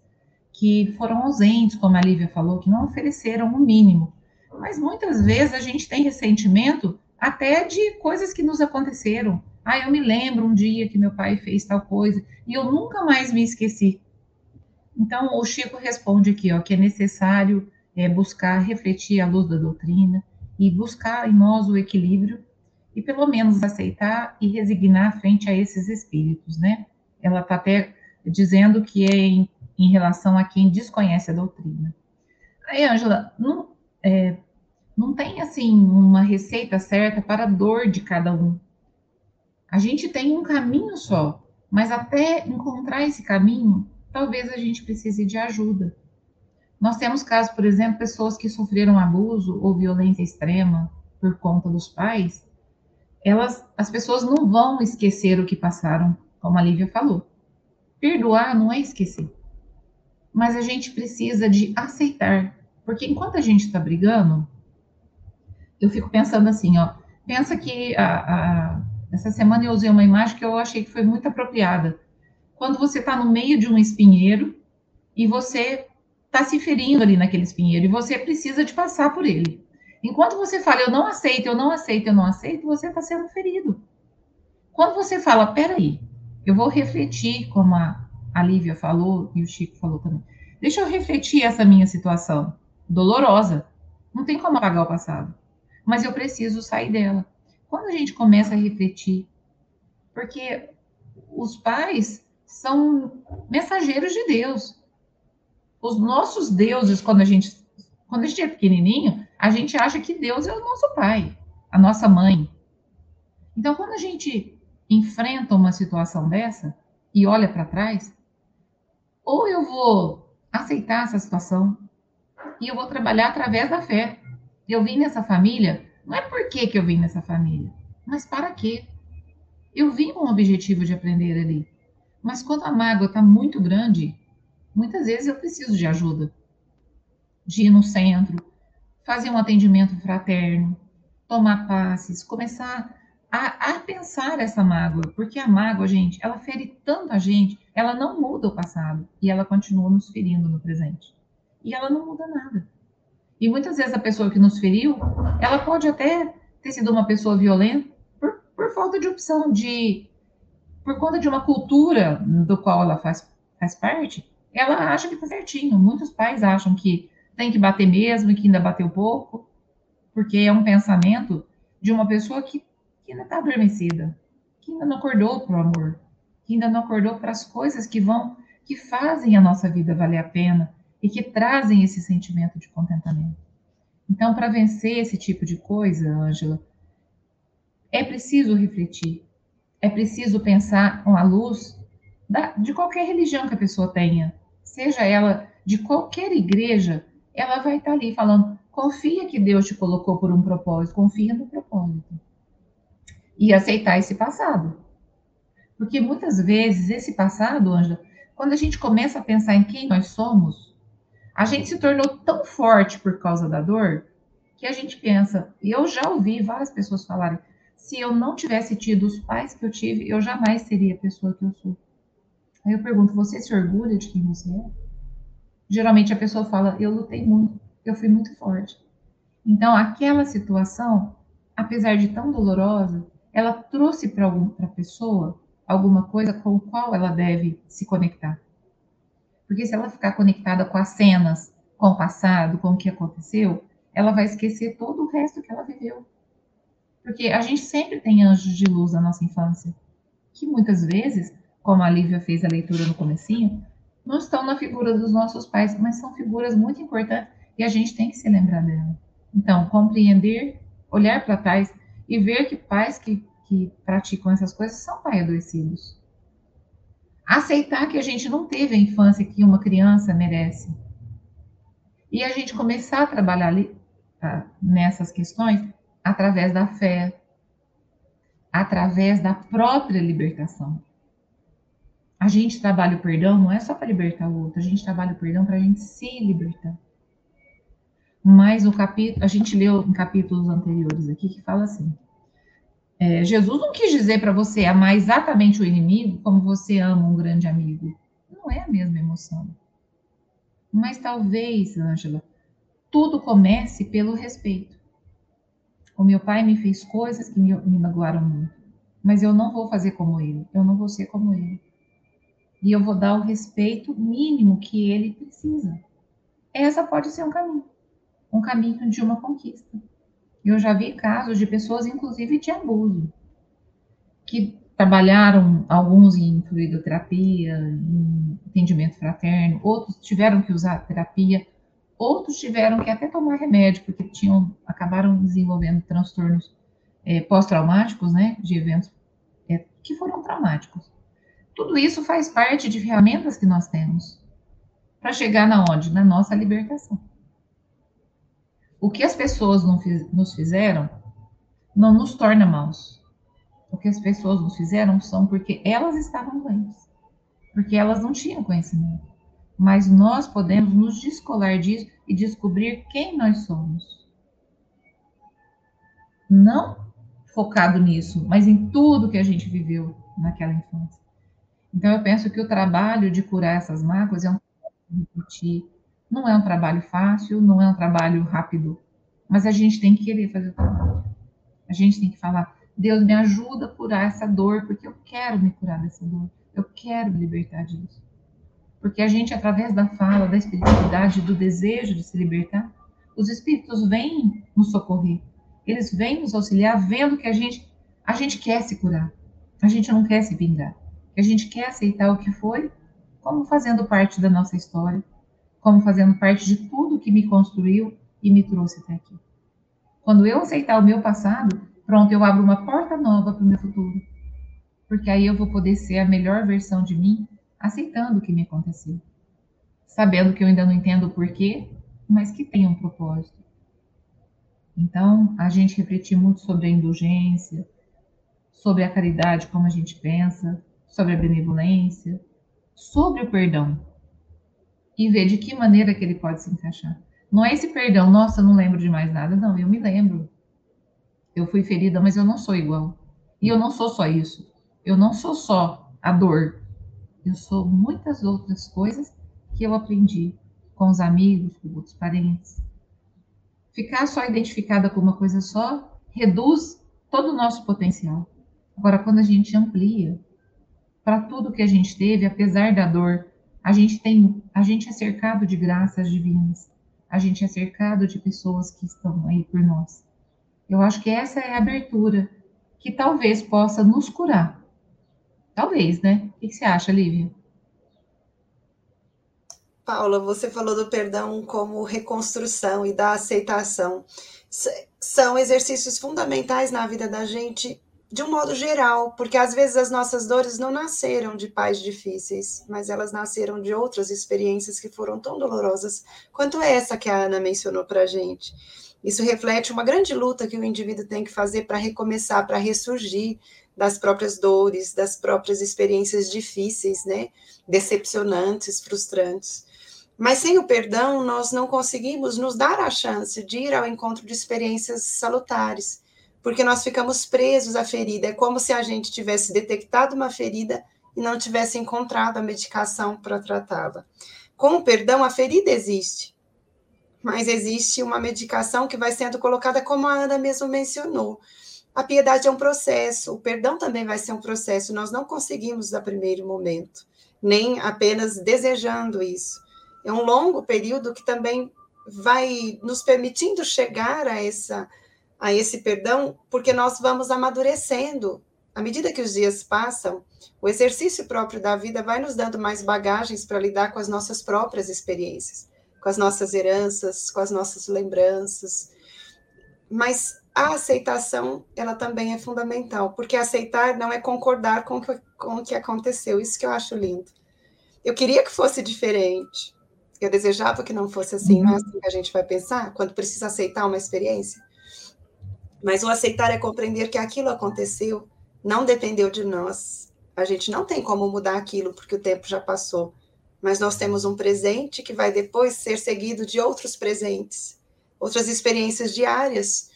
que foram ausentes, como a Lívia falou, que não ofereceram o mínimo. Mas muitas vezes a gente tem ressentimento até de coisas que nos aconteceram. Ah, eu me lembro um dia que meu pai fez tal coisa e eu nunca mais me esqueci. Então, o Chico responde aqui, ó, que é necessário é, buscar refletir à luz da doutrina e buscar em nós o equilíbrio e pelo menos aceitar e resignar frente a esses espíritos, né? Ela está até dizendo que é em, em, relação a quem desconhece a doutrina. Aí, Ângela, não, é, não tem assim uma receita certa para a dor de cada um. A gente tem um caminho só, mas até encontrar esse caminho, talvez a gente precise de ajuda. Nós temos casos, por exemplo, pessoas que sofreram abuso ou violência extrema por conta dos pais, elas, as pessoas não vão esquecer o que passaram, como a Lívia falou. Perdoar não é esquecer. Mas a gente precisa de aceitar. Porque enquanto a gente está brigando, eu fico pensando assim, ó. Pensa que a, a, essa semana eu usei uma imagem que eu achei que foi muito apropriada. Quando você está no meio de um espinheiro e você está se ferindo ali naquele espinheiro e você precisa de passar por ele. Enquanto você fala, eu não aceito, eu não aceito, eu não aceito, você está sendo ferido. Quando você fala, peraí, eu vou refletir, como a, a Lívia falou e o Chico falou também. Deixa eu refletir essa minha situação dolorosa. Não tem como apagar o passado. Mas eu preciso sair dela. Quando a gente começa a refletir, porque os pais são mensageiros de Deus. Os nossos deuses, quando a gente, quando a gente é pequenininho, a gente acha que Deus é o nosso pai, a nossa mãe. Então, quando a gente enfrenta uma situação dessa e olha para trás, ou eu vou aceitar essa situação e eu vou trabalhar através da fé. Eu vim nessa família, não é por que, que eu vim nessa família, mas para quê? Eu vim com o objetivo de aprender ali. Mas quando a mágoa está muito grande, muitas vezes eu preciso de ajuda. De ir no centro, fazer um atendimento fraterno, tomar passes, começar a, a, pensar essa mágoa, porque a mágoa, gente, ela fere tanto a gente, ela não muda o passado e ela continua nos ferindo no presente. E ela não muda nada. E muitas vezes a pessoa que nos feriu, ela pode até ter sido uma pessoa violenta por, por falta de opção, de por conta de uma cultura do qual ela faz, faz parte, ela acha que está certinho. Muitos pais acham que tem que bater mesmo e que ainda bateu pouco, porque é um pensamento de uma pessoa que, que ainda está adormecida, que ainda não acordou para o amor, que ainda não acordou para as coisas que vão, que fazem a nossa vida valer a pena e que trazem esse sentimento de contentamento. Então, para vencer esse tipo de coisa, Ângela, é preciso refletir, é preciso pensar com a luz da, de qualquer religião que a pessoa tenha, seja ela de qualquer igreja, ela vai estar ali falando: confia que Deus te colocou por um propósito, confia no propósito. E aceitar esse passado. Porque muitas vezes esse passado, Ângela, quando a gente começa a pensar em quem nós somos, a gente se tornou tão forte por causa da dor que a gente pensa, e eu já ouvi várias pessoas falarem, se eu não tivesse tido os pais que eu tive, eu jamais seria a pessoa que eu sou. Aí eu pergunto, você se orgulha de quem você é? geralmente a pessoa fala: Eu lutei muito, eu fui muito forte. Então, aquela situação, apesar de tão dolorosa, ela trouxe para a pessoa alguma coisa com o qual ela deve se conectar. Porque se ela ficar conectada com as cenas, com o passado, com o que aconteceu, ela vai esquecer todo o resto que ela viveu. Porque a gente sempre tem anjos de luz na nossa infância, que muitas vezes, como a Lívia fez a leitura no comecinho, não estão na figura dos nossos pais, mas são figuras muito importantes e a gente tem que se lembrar dela. Então, compreender, olhar para trás e ver que pais que, que praticam essas coisas são pais adoecidos. Aceitar que a gente não teve a infância que uma criança merece. E a gente começar a trabalhar ali, tá, nessas questões através da fé, através da própria libertação. A gente trabalha o perdão não é só para libertar o outro, a gente trabalha o perdão para a gente se libertar. Mas o capítulo, a gente leu em capítulos anteriores aqui que fala assim: é, Jesus não quis dizer para você amar exatamente o inimigo como você ama um grande amigo. Não é a mesma emoção. Mas talvez, Ângela, tudo comece pelo respeito. O meu pai me fez coisas que me, me magoaram muito, mas eu não vou fazer como ele, eu não vou ser como ele. E eu vou dar o respeito mínimo que ele precisa. Essa pode ser um caminho, um caminho de uma conquista. Eu já vi casos de pessoas, inclusive de abuso, que trabalharam alguns em fluidoterapia, em atendimento fraterno, outros tiveram que usar terapia, outros tiveram que até tomar remédio, porque tinham, acabaram desenvolvendo transtornos é, pós-traumáticos, né, de eventos é, que foram traumáticos. Tudo isso faz parte de ferramentas que nós temos para chegar na onde? Na nossa libertação. O que as pessoas nos fizeram não nos torna maus. O que as pessoas nos fizeram são porque elas estavam doentes, porque elas não tinham conhecimento. Mas nós podemos nos descolar disso e descobrir quem nós somos. Não focado nisso, mas em tudo que a gente viveu naquela infância. Então, eu penso que o trabalho de curar essas mágoas é um repetir, não é um trabalho fácil, não é um trabalho rápido, mas a gente tem que querer fazer o trabalho. A gente tem que falar, Deus me ajuda a curar essa dor, porque eu quero me curar dessa dor, eu quero me libertar disso. Porque a gente, através da fala, da espiritualidade, do desejo de se libertar, os espíritos vêm nos socorrer. Eles vêm nos auxiliar, vendo que a gente, a gente quer se curar. A gente não quer se vingar. A gente quer aceitar o que foi, como fazendo parte da nossa história, como fazendo parte de tudo que me construiu e me trouxe até aqui. Quando eu aceitar o meu passado, pronto, eu abro uma porta nova para o meu futuro. Porque aí eu vou poder ser a melhor versão de mim, aceitando o que me aconteceu. Sabendo que eu ainda não entendo o porquê, mas que tem um propósito. Então, a gente refletir muito sobre a indulgência, sobre a caridade, como a gente pensa, sobre a benevolência, sobre o perdão. E ver de que maneira que ele pode se encaixar. Não é esse perdão, nossa, não lembro de mais nada. Não, eu me lembro. Eu fui ferida, mas eu não sou igual. E eu não sou só isso. Eu não sou só a dor. Eu sou muitas outras coisas que eu aprendi com os amigos, com outros parentes. Ficar só identificada com uma coisa só reduz todo o nosso potencial. Agora, quando a gente amplia para tudo que a gente teve, apesar da dor, a gente tem, a gente é cercado de graças divinas a gente é cercado de pessoas que estão aí por nós. Eu acho que essa é a abertura que talvez possa nos curar. Talvez, né? O que você acha, Lívia? Paula, você falou do perdão como reconstrução e da aceitação. São exercícios fundamentais na vida da gente de um modo geral, porque às vezes as nossas dores não nasceram de pais difíceis, mas elas nasceram de outras experiências que foram tão dolorosas quanto essa que a Ana mencionou para a gente. Isso reflete uma grande luta que o indivíduo tem que fazer para recomeçar, para ressurgir das próprias dores, das próprias experiências difíceis, né? Decepcionantes, frustrantes. Mas sem o perdão, nós não conseguimos nos dar a chance de ir ao encontro de experiências salutares porque nós ficamos presos à ferida. É como se a gente tivesse detectado uma ferida e não tivesse encontrado a medicação para tratá-la. Com o perdão, a ferida existe, mas existe uma medicação que vai sendo colocada, como a Ana mesmo mencionou. A piedade é um processo, o perdão também vai ser um processo, nós não conseguimos a primeiro momento, nem apenas desejando isso. É um longo período que também vai nos permitindo chegar a essa a esse perdão, porque nós vamos amadurecendo. À medida que os dias passam, o exercício próprio da vida vai nos dando mais bagagens para lidar com as nossas próprias experiências, com as nossas heranças, com as nossas lembranças. Mas a aceitação, ela também é fundamental, porque aceitar não é concordar com, que, com o que aconteceu, isso que eu acho lindo. Eu queria que fosse diferente, eu desejava que não fosse assim, não é assim que a gente vai pensar, quando precisa aceitar uma experiência. Mas o aceitar é compreender que aquilo aconteceu, não dependeu de nós. A gente não tem como mudar aquilo, porque o tempo já passou. Mas nós temos um presente que vai depois ser seguido de outros presentes, outras experiências diárias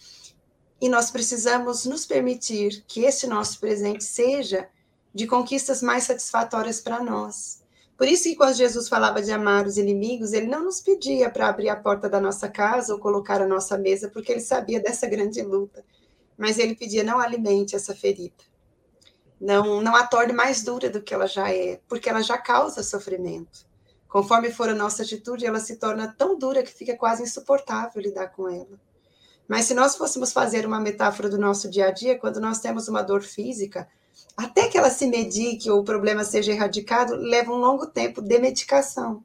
e nós precisamos nos permitir que esse nosso presente seja de conquistas mais satisfatórias para nós. Por isso que quando Jesus falava de amar os inimigos, ele não nos pedia para abrir a porta da nossa casa ou colocar a nossa mesa, porque ele sabia dessa grande luta. Mas ele pedia não alimente essa ferida. Não, não a torne mais dura do que ela já é, porque ela já causa sofrimento. Conforme for a nossa atitude, ela se torna tão dura que fica quase insuportável lidar com ela. Mas se nós fôssemos fazer uma metáfora do nosso dia a dia, quando nós temos uma dor física, até que ela se medique ou o problema seja erradicado, leva um longo tempo de medicação.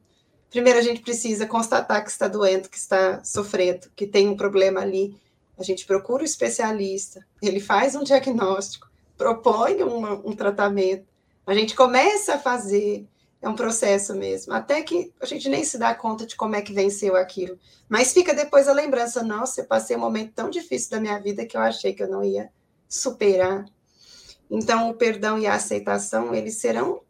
Primeiro, a gente precisa constatar que está doendo, que está sofrendo, que tem um problema ali. A gente procura o especialista, ele faz um diagnóstico, propõe um, um tratamento. A gente começa a fazer, é um processo mesmo, até que a gente nem se dá conta de como é que venceu aquilo. Mas fica depois a lembrança, nossa, eu passei um momento tão difícil da minha vida que eu achei que eu não ia superar. Então, o perdão e a aceitação, eles serão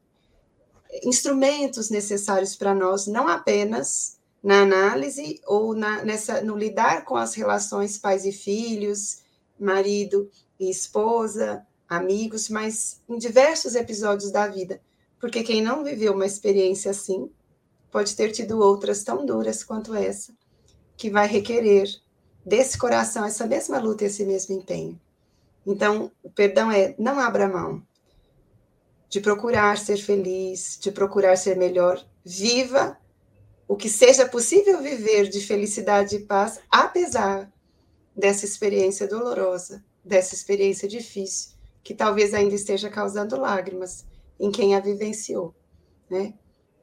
instrumentos necessários para nós, não apenas na análise ou na, nessa, no lidar com as relações pais e filhos, marido e esposa, amigos, mas em diversos episódios da vida porque quem não viveu uma experiência assim pode ter tido outras tão duras quanto essa, que vai requerer desse coração essa mesma luta, esse mesmo empenho. Então, o perdão é não abra mão de procurar ser feliz, de procurar ser melhor, viva o que seja possível viver de felicidade e paz, apesar dessa experiência dolorosa, dessa experiência difícil, que talvez ainda esteja causando lágrimas, em quem a vivenciou, né?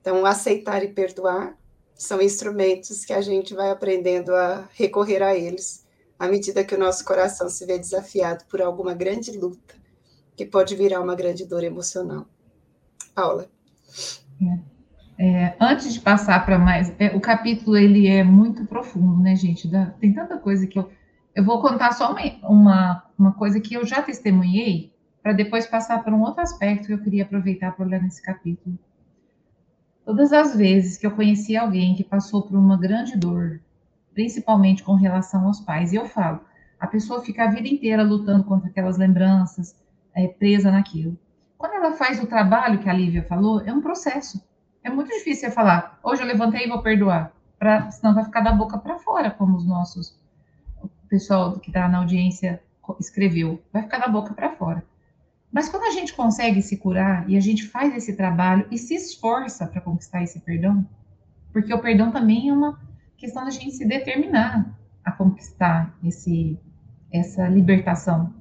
Então, aceitar e perdoar são instrumentos que a gente vai aprendendo a recorrer a eles à medida que o nosso coração se vê desafiado por alguma grande luta que pode virar uma grande dor emocional. Paula. É. É, antes de passar para mais, é, o capítulo ele é muito profundo, né, gente? Dá, tem tanta coisa que eu, eu vou contar só uma, uma, uma coisa que eu já testemunhei para depois passar para um outro aspecto que eu queria aproveitar para olhar nesse capítulo. Todas as vezes que eu conheci alguém que passou por uma grande dor, principalmente com relação aos pais, e eu falo, a pessoa fica a vida inteira lutando contra aquelas lembranças, é, presa naquilo. Quando ela faz o trabalho que a Lívia falou, é um processo. É muito difícil você falar, hoje eu levantei e vou perdoar, pra, senão vai ficar da boca para fora, como os nossos, o pessoal que está na audiência escreveu, vai ficar da boca para fora. Mas quando a gente consegue se curar e a gente faz esse trabalho e se esforça para conquistar esse perdão, porque o perdão também é uma questão da gente se determinar a conquistar esse, essa libertação.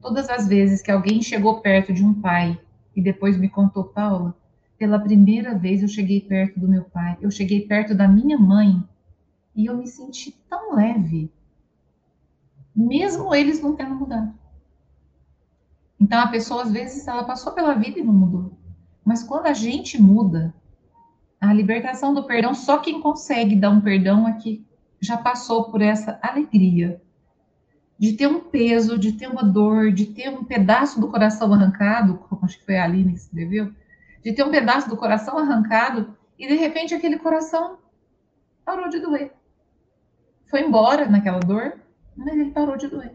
Todas as vezes que alguém chegou perto de um pai e depois me contou, Paula, pela primeira vez eu cheguei perto do meu pai, eu cheguei perto da minha mãe e eu me senti tão leve, mesmo eles não tendo mudado. Então a pessoa às vezes ela passou pela vida e não mudou. Mas quando a gente muda, a libertação do perdão, só quem consegue dar um perdão é que já passou por essa alegria de ter um peso, de ter uma dor, de ter um pedaço do coração arrancado, como acho que foi a Aline que escreveu, de ter um pedaço do coração arrancado e de repente aquele coração parou de doer. Foi embora naquela dor, mas ele parou de doer.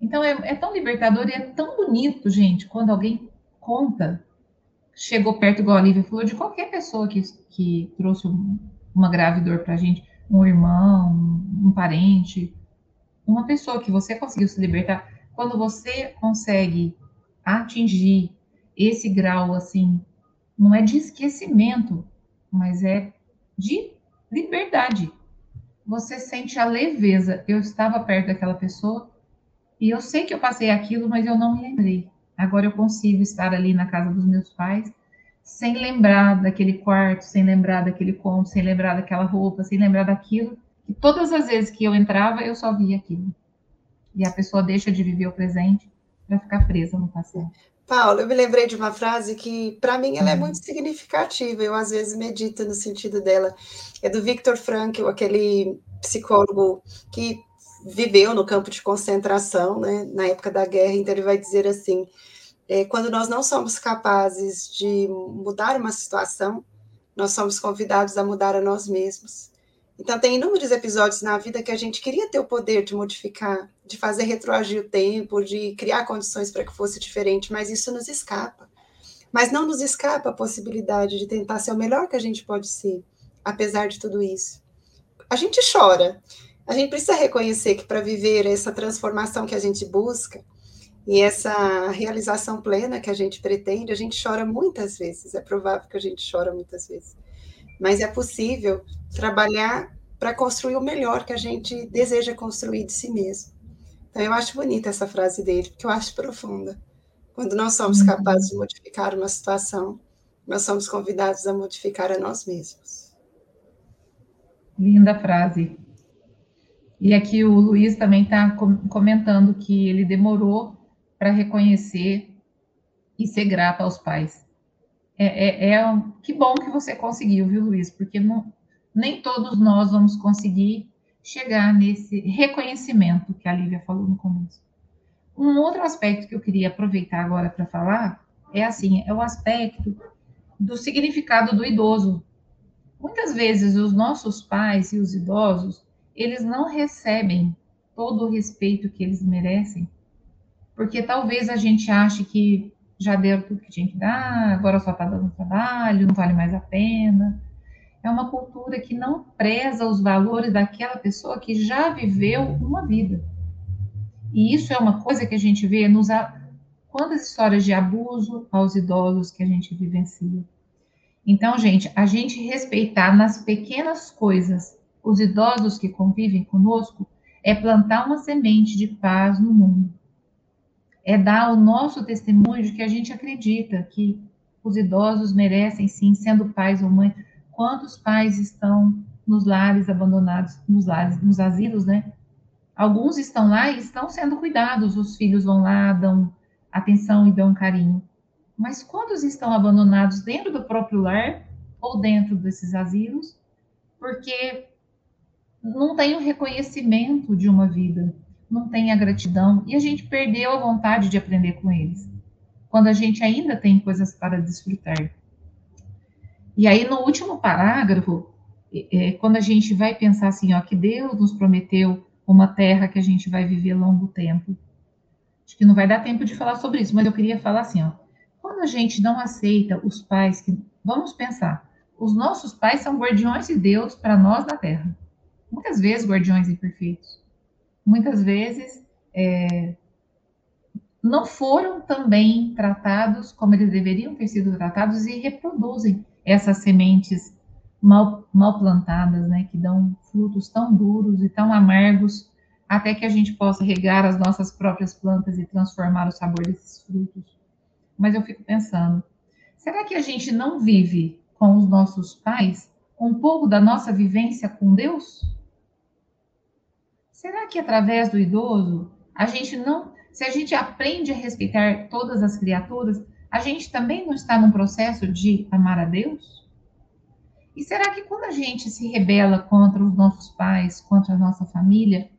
Então é, é tão libertador e é tão bonito, gente, quando alguém conta, chegou perto, igual a Lívia falou, de qualquer pessoa que, que trouxe um, uma grave dor para a gente, um irmão, um, um parente, uma pessoa que você conseguiu se libertar. Quando você consegue atingir esse grau, assim, não é de esquecimento, mas é de liberdade. Você sente a leveza. Eu estava perto daquela pessoa, e eu sei que eu passei aquilo, mas eu não me lembrei. Agora eu consigo estar ali na casa dos meus pais sem lembrar daquele quarto, sem lembrar daquele conto, sem lembrar daquela roupa, sem lembrar daquilo. E todas as vezes que eu entrava, eu só via aquilo. E a pessoa deixa de viver o presente para ficar presa no passado. Paulo, eu me lembrei de uma frase que, para mim, ela é muito significativa. Eu, às vezes, medito no sentido dela. É do Viktor Frankl, aquele psicólogo que viveu no campo de concentração, né, na época da guerra. Então, ele vai dizer assim: é, quando nós não somos capazes de mudar uma situação, nós somos convidados a mudar a nós mesmos. Então, tem inúmeros episódios na vida que a gente queria ter o poder de modificar, de fazer retroagir o tempo, de criar condições para que fosse diferente, mas isso nos escapa. Mas não nos escapa a possibilidade de tentar ser o melhor que a gente pode ser, apesar de tudo isso. A gente chora. A gente precisa reconhecer que para viver essa transformação que a gente busca e essa realização plena que a gente pretende, a gente chora muitas vezes. É provável que a gente chora muitas vezes mas é possível trabalhar para construir o melhor que a gente deseja construir de si mesmo. Então, eu acho bonita essa frase dele, porque eu acho profunda. Quando nós somos uhum. capazes de modificar uma situação, nós somos convidados a modificar a nós mesmos. Linda frase. E aqui o Luiz também está comentando que ele demorou para reconhecer e ser grato aos pais é, é, é, que bom que você conseguiu, viu, Luiz? Porque não, nem todos nós vamos conseguir chegar nesse reconhecimento que a Lívia falou no começo. Um outro aspecto que eu queria aproveitar agora para falar é assim, é o aspecto do significado do idoso. Muitas vezes os nossos pais e os idosos, eles não recebem todo o respeito que eles merecem, porque talvez a gente ache que já deu tudo que tinha que dar, agora só está dando trabalho, não vale mais a pena. É uma cultura que não preza os valores daquela pessoa que já viveu uma vida. E isso é uma coisa que a gente vê nos quantas histórias de abuso aos idosos que a gente vivencia. Então, gente, a gente respeitar nas pequenas coisas os idosos que convivem conosco é plantar uma semente de paz no mundo é dar o nosso testemunho de que a gente acredita que os idosos merecem, sim, sendo pais ou mães. Quantos pais estão nos lares abandonados, nos lares, nos asilos, né? Alguns estão lá e estão sendo cuidados, os filhos vão lá, dão atenção e dão carinho. Mas quantos estão abandonados dentro do próprio lar ou dentro desses asilos? Porque não tem o reconhecimento de uma vida não tem a gratidão e a gente perdeu a vontade de aprender com eles, quando a gente ainda tem coisas para desfrutar. E aí, no último parágrafo, é, quando a gente vai pensar assim, ó, que Deus nos prometeu uma terra que a gente vai viver longo tempo. Acho que não vai dar tempo de falar sobre isso, mas eu queria falar assim, ó. Quando a gente não aceita os pais que. Vamos pensar, os nossos pais são guardiões de Deus para nós na terra. Muitas vezes guardiões imperfeitos muitas vezes é, não foram também tratados como eles deveriam ter sido tratados e reproduzem essas sementes mal, mal plantadas, né, que dão frutos tão duros e tão amargos, até que a gente possa regar as nossas próprias plantas e transformar o sabor desses frutos. Mas eu fico pensando, será que a gente não vive com os nossos pais um pouco da nossa vivência com Deus? Será que através do idoso a gente não, se a gente aprende a respeitar todas as criaturas, a gente também não está num processo de amar a Deus? E será que quando a gente se rebela contra os nossos pais, contra a nossa família,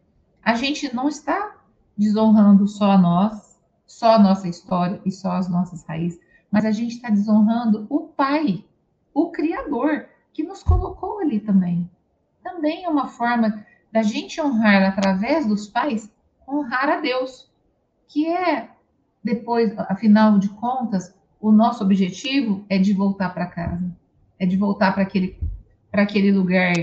a gente não está desonrando só a nós, só a nossa história e só as nossas raízes, mas a gente está desonrando o Pai, o Criador, que nos colocou ali também. Também é uma forma da gente honrar através dos pais, honrar a Deus, que é, depois, afinal de contas, o nosso objetivo é de voltar para casa, é de voltar para aquele, aquele lugar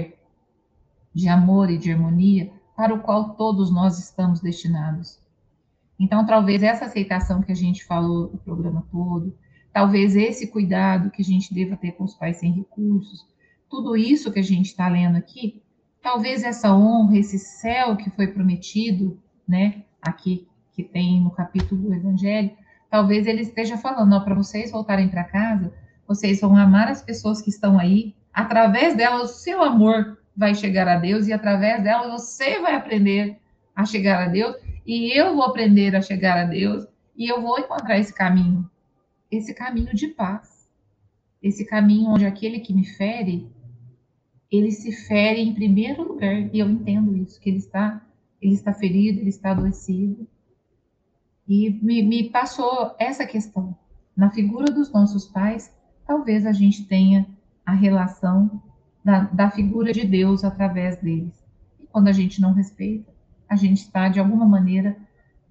de amor e de harmonia para o qual todos nós estamos destinados. Então, talvez essa aceitação que a gente falou o programa todo, talvez esse cuidado que a gente deva ter com os pais sem recursos, tudo isso que a gente está lendo aqui, Talvez essa honra, esse céu que foi prometido, né, aqui que tem no capítulo do Evangelho, talvez ele esteja falando, para vocês voltarem para casa, vocês vão amar as pessoas que estão aí, através delas o seu amor vai chegar a Deus e através delas você vai aprender a chegar a Deus e eu vou aprender a chegar a Deus e eu vou encontrar esse caminho, esse caminho de paz, esse caminho onde aquele que me fere, ele se fere em primeiro lugar e eu entendo isso, que ele está, ele está ferido, ele está adoecido e me, me passou essa questão na figura dos nossos pais, talvez a gente tenha a relação da, da figura de Deus através deles. E quando a gente não respeita, a gente está, de alguma maneira,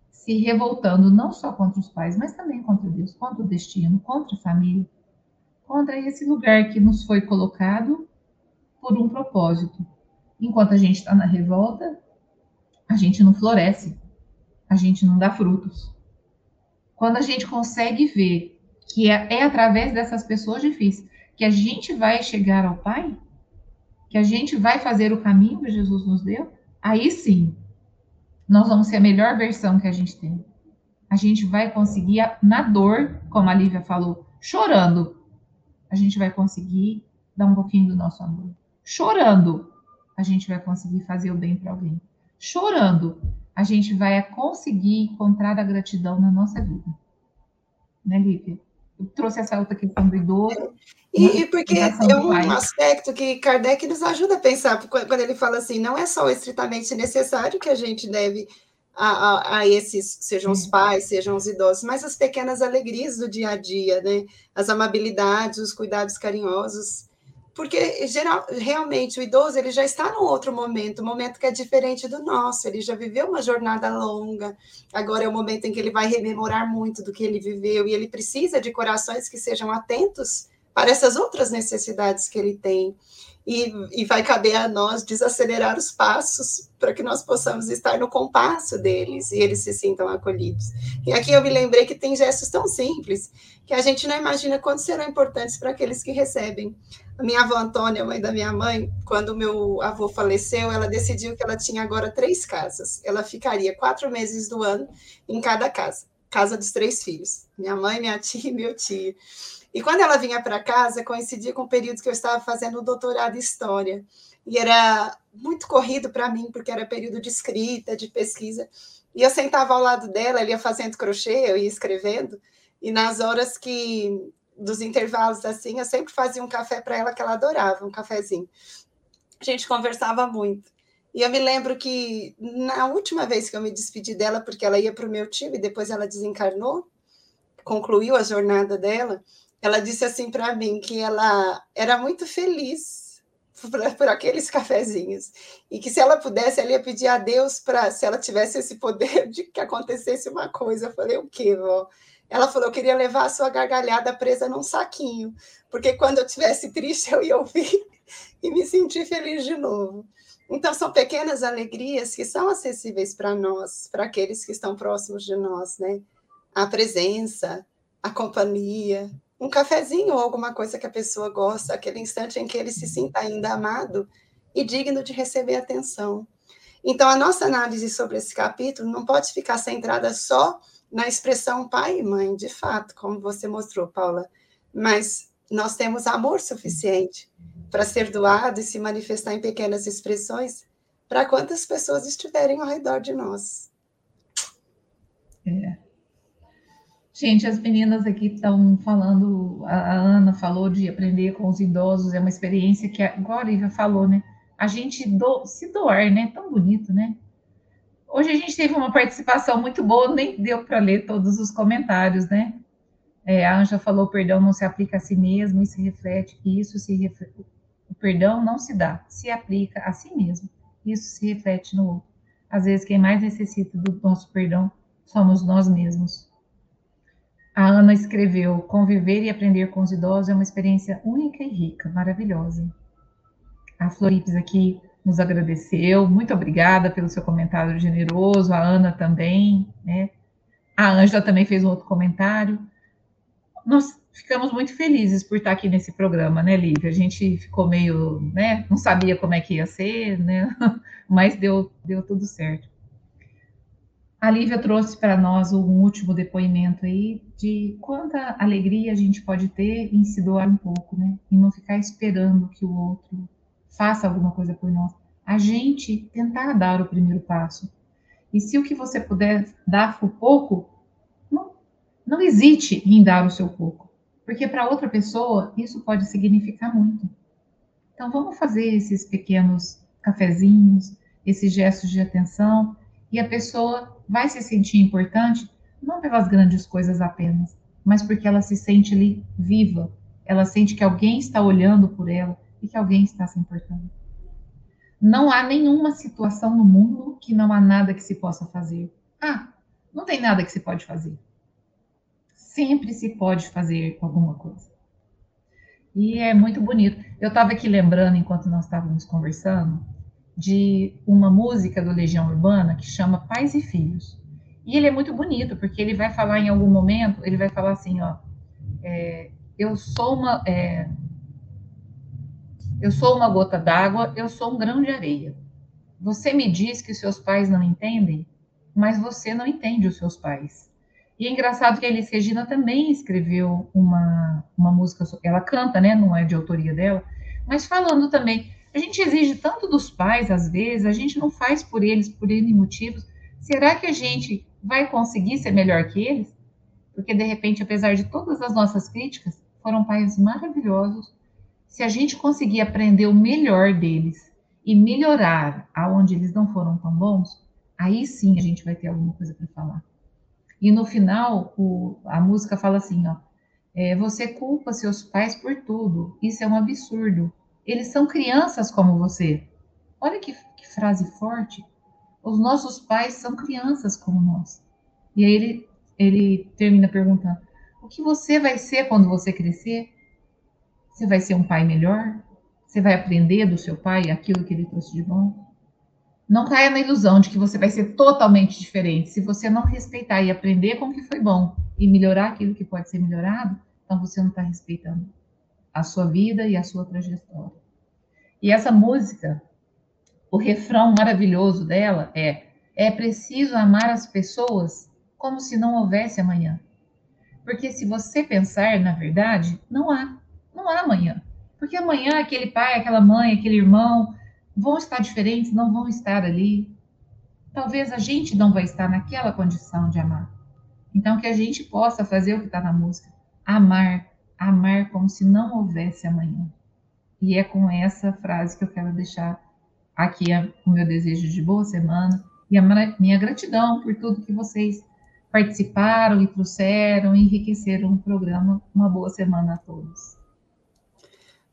se revoltando não só contra os pais, mas também contra Deus, contra o destino, contra a família, contra esse lugar que nos foi colocado por um propósito. Enquanto a gente está na revolta, a gente não floresce, a gente não dá frutos. Quando a gente consegue ver que é, é através dessas pessoas difíceis que a gente vai chegar ao Pai, que a gente vai fazer o caminho que Jesus nos deu, aí sim, nós vamos ser a melhor versão que a gente tem. A gente vai conseguir, na dor, como a Lívia falou, chorando, a gente vai conseguir dar um pouquinho do nosso amor. Chorando, a gente vai conseguir fazer o bem para alguém. Chorando, a gente vai conseguir encontrar a gratidão na nossa vida. Né, Lívia? Eu trouxe essa outra questão do idoso. E, né, e porque é um aspecto que Kardec nos ajuda a pensar, quando ele fala assim, não é só estritamente necessário que a gente deve a, a, a, esses, sejam os pais, sejam os idosos, mas as pequenas alegrias do dia a dia, né? As amabilidades, os cuidados carinhosos, porque geral, realmente o idoso ele já está num outro momento, um momento que é diferente do nosso. Ele já viveu uma jornada longa. Agora é o momento em que ele vai rememorar muito do que ele viveu e ele precisa de corações que sejam atentos para essas outras necessidades que ele tem. E, e vai caber a nós desacelerar os passos para que nós possamos estar no compasso deles e eles se sintam acolhidos. E aqui eu me lembrei que tem gestos tão simples que a gente não imagina quanto serão importantes para aqueles que recebem. A minha avó Antônia, mãe da minha mãe, quando meu avô faleceu, ela decidiu que ela tinha agora três casas. Ela ficaria quatro meses do ano em cada casa, casa dos três filhos, minha mãe, minha tia e meu tio. E quando ela vinha para casa, coincidia com o período que eu estava fazendo o doutorado em História. E era muito corrido para mim, porque era período de escrita, de pesquisa. E eu sentava ao lado dela, ela ia fazendo crochê, eu ia escrevendo. E nas horas que dos intervalos assim, eu sempre fazia um café para ela que ela adorava, um cafezinho. A gente conversava muito. E eu me lembro que na última vez que eu me despedi dela, porque ela ia para o meu time, depois ela desencarnou, concluiu a jornada dela, ela disse assim para mim que ela era muito feliz por, por, aqueles cafezinhos e que se ela pudesse, ela ia pedir a Deus para, se ela tivesse esse poder de que acontecesse uma coisa. Eu falei, o quê, vó? Ela falou, eu queria levar a sua gargalhada presa num saquinho, porque quando eu tivesse triste, eu ia ouvir e me sentir feliz de novo. Então, são pequenas alegrias que são acessíveis para nós, para aqueles que estão próximos de nós, né? A presença, a companhia, um cafezinho ou alguma coisa que a pessoa gosta, aquele instante em que ele se sinta ainda amado e digno de receber atenção. Então, a nossa análise sobre esse capítulo não pode ficar centrada só na expressão pai e mãe, de fato, como você mostrou, Paula, mas nós temos amor suficiente para ser doado e se manifestar em pequenas expressões para quantas pessoas estiverem ao redor de nós. É. Gente, as meninas aqui estão falando, a Ana falou de aprender com os idosos, é uma experiência que, agora a Olivia falou, né? A gente do, se doar, né? Tão bonito, né? Hoje a gente teve uma participação muito boa, nem deu para ler todos os comentários, né? É, a Anja falou, perdão não se aplica a si mesmo, se reflete que isso se reflete, o perdão não se dá, se aplica a si mesmo, isso se reflete no outro. Às vezes quem mais necessita do nosso perdão somos nós mesmos. A Ana escreveu: Conviver e aprender com os idosos é uma experiência única e rica, maravilhosa. A Floripes aqui nos agradeceu, muito obrigada pelo seu comentário generoso, a Ana também, né? A Ângela também fez um outro comentário. Nós ficamos muito felizes por estar aqui nesse programa, né, Lívia? A gente ficou meio, né, não sabia como é que ia ser, né? Mas deu, deu tudo certo. A Lívia trouxe para nós um último depoimento aí de quanta alegria a gente pode ter em se doar um pouco, né? E não ficar esperando que o outro faça alguma coisa por nós. A gente tentar dar o primeiro passo. E se o que você puder dar for pouco, não, não hesite em dar o seu pouco, porque para outra pessoa isso pode significar muito. Então vamos fazer esses pequenos cafezinhos, esses gestos de atenção, e a pessoa vai se sentir importante não pelas grandes coisas apenas, mas porque ela se sente ali viva, ela sente que alguém está olhando por ela e que alguém está se importando. Não há nenhuma situação no mundo que não há nada que se possa fazer. Ah, não tem nada que se pode fazer. Sempre se pode fazer alguma coisa. E é muito bonito. Eu estava aqui lembrando, enquanto nós estávamos conversando, de uma música do Legião Urbana que chama Pais e Filhos. E ele é muito bonito, porque ele vai falar em algum momento, ele vai falar assim, ó, é, eu sou uma, é, eu sou uma gota d'água, eu sou um grão de areia. Você me diz que seus pais não entendem, mas você não entende os seus pais. E é engraçado que a Elis Regina também escreveu uma, uma música, ela canta, né? Não é de autoria dela, mas falando também. A gente exige tanto dos pais, às vezes, a gente não faz por eles por N motivos. Será que a gente vai conseguir ser melhor que eles? Porque, de repente, apesar de todas as nossas críticas, foram pais maravilhosos, se a gente conseguir aprender o melhor deles e melhorar aonde eles não foram tão bons, aí sim a gente vai ter alguma coisa para falar. E no final, o, a música fala assim, ó, é, você culpa seus pais por tudo, isso é um absurdo. Eles são crianças como você. Olha que, que frase forte. Os nossos pais são crianças como nós. E aí ele, ele termina perguntando: o que você vai ser quando você crescer? Você vai ser um pai melhor? Você vai aprender do seu pai aquilo que ele trouxe de bom? Não caia na ilusão de que você vai ser totalmente diferente. Se você não respeitar e aprender com o que foi bom e melhorar aquilo que pode ser melhorado, então você não está respeitando a sua vida e a sua trajetória. E essa música, o refrão maravilhoso dela é: é preciso amar as pessoas como se não houvesse amanhã. Porque se você pensar, na verdade, não há. Não há amanhã. Porque amanhã aquele pai, aquela mãe, aquele irmão vão estar diferentes, não vão estar ali. Talvez a gente não vai estar naquela condição de amar. Então, que a gente possa fazer o que está na música: amar, amar como se não houvesse amanhã. E é com essa frase que eu quero deixar aqui o meu desejo de boa semana e a minha gratidão por tudo que vocês participaram e trouxeram, enriqueceram o programa. Uma boa semana a todos.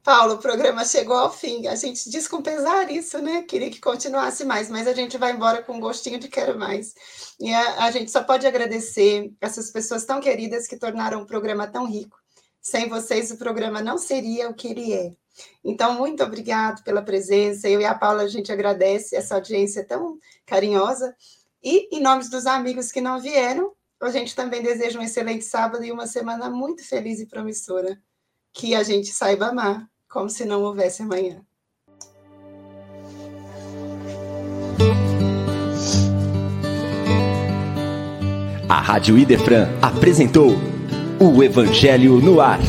Paulo, o programa chegou ao fim. A gente diz com pesar isso, né? Queria que continuasse mais, mas a gente vai embora com um gostinho de quero mais. E a, a gente só pode agradecer essas pessoas tão queridas que tornaram o programa tão rico. Sem vocês, o programa não seria o que ele é. Então, muito obrigado pela presença. Eu e a Paula, a gente agradece essa audiência tão carinhosa. E, em nome dos amigos que não vieram, a gente também deseja um excelente sábado e uma semana muito feliz e promissora. Que a gente saiba amar, como se não houvesse amanhã. A Rádio Idefran apresentou o Evangelho no Ar.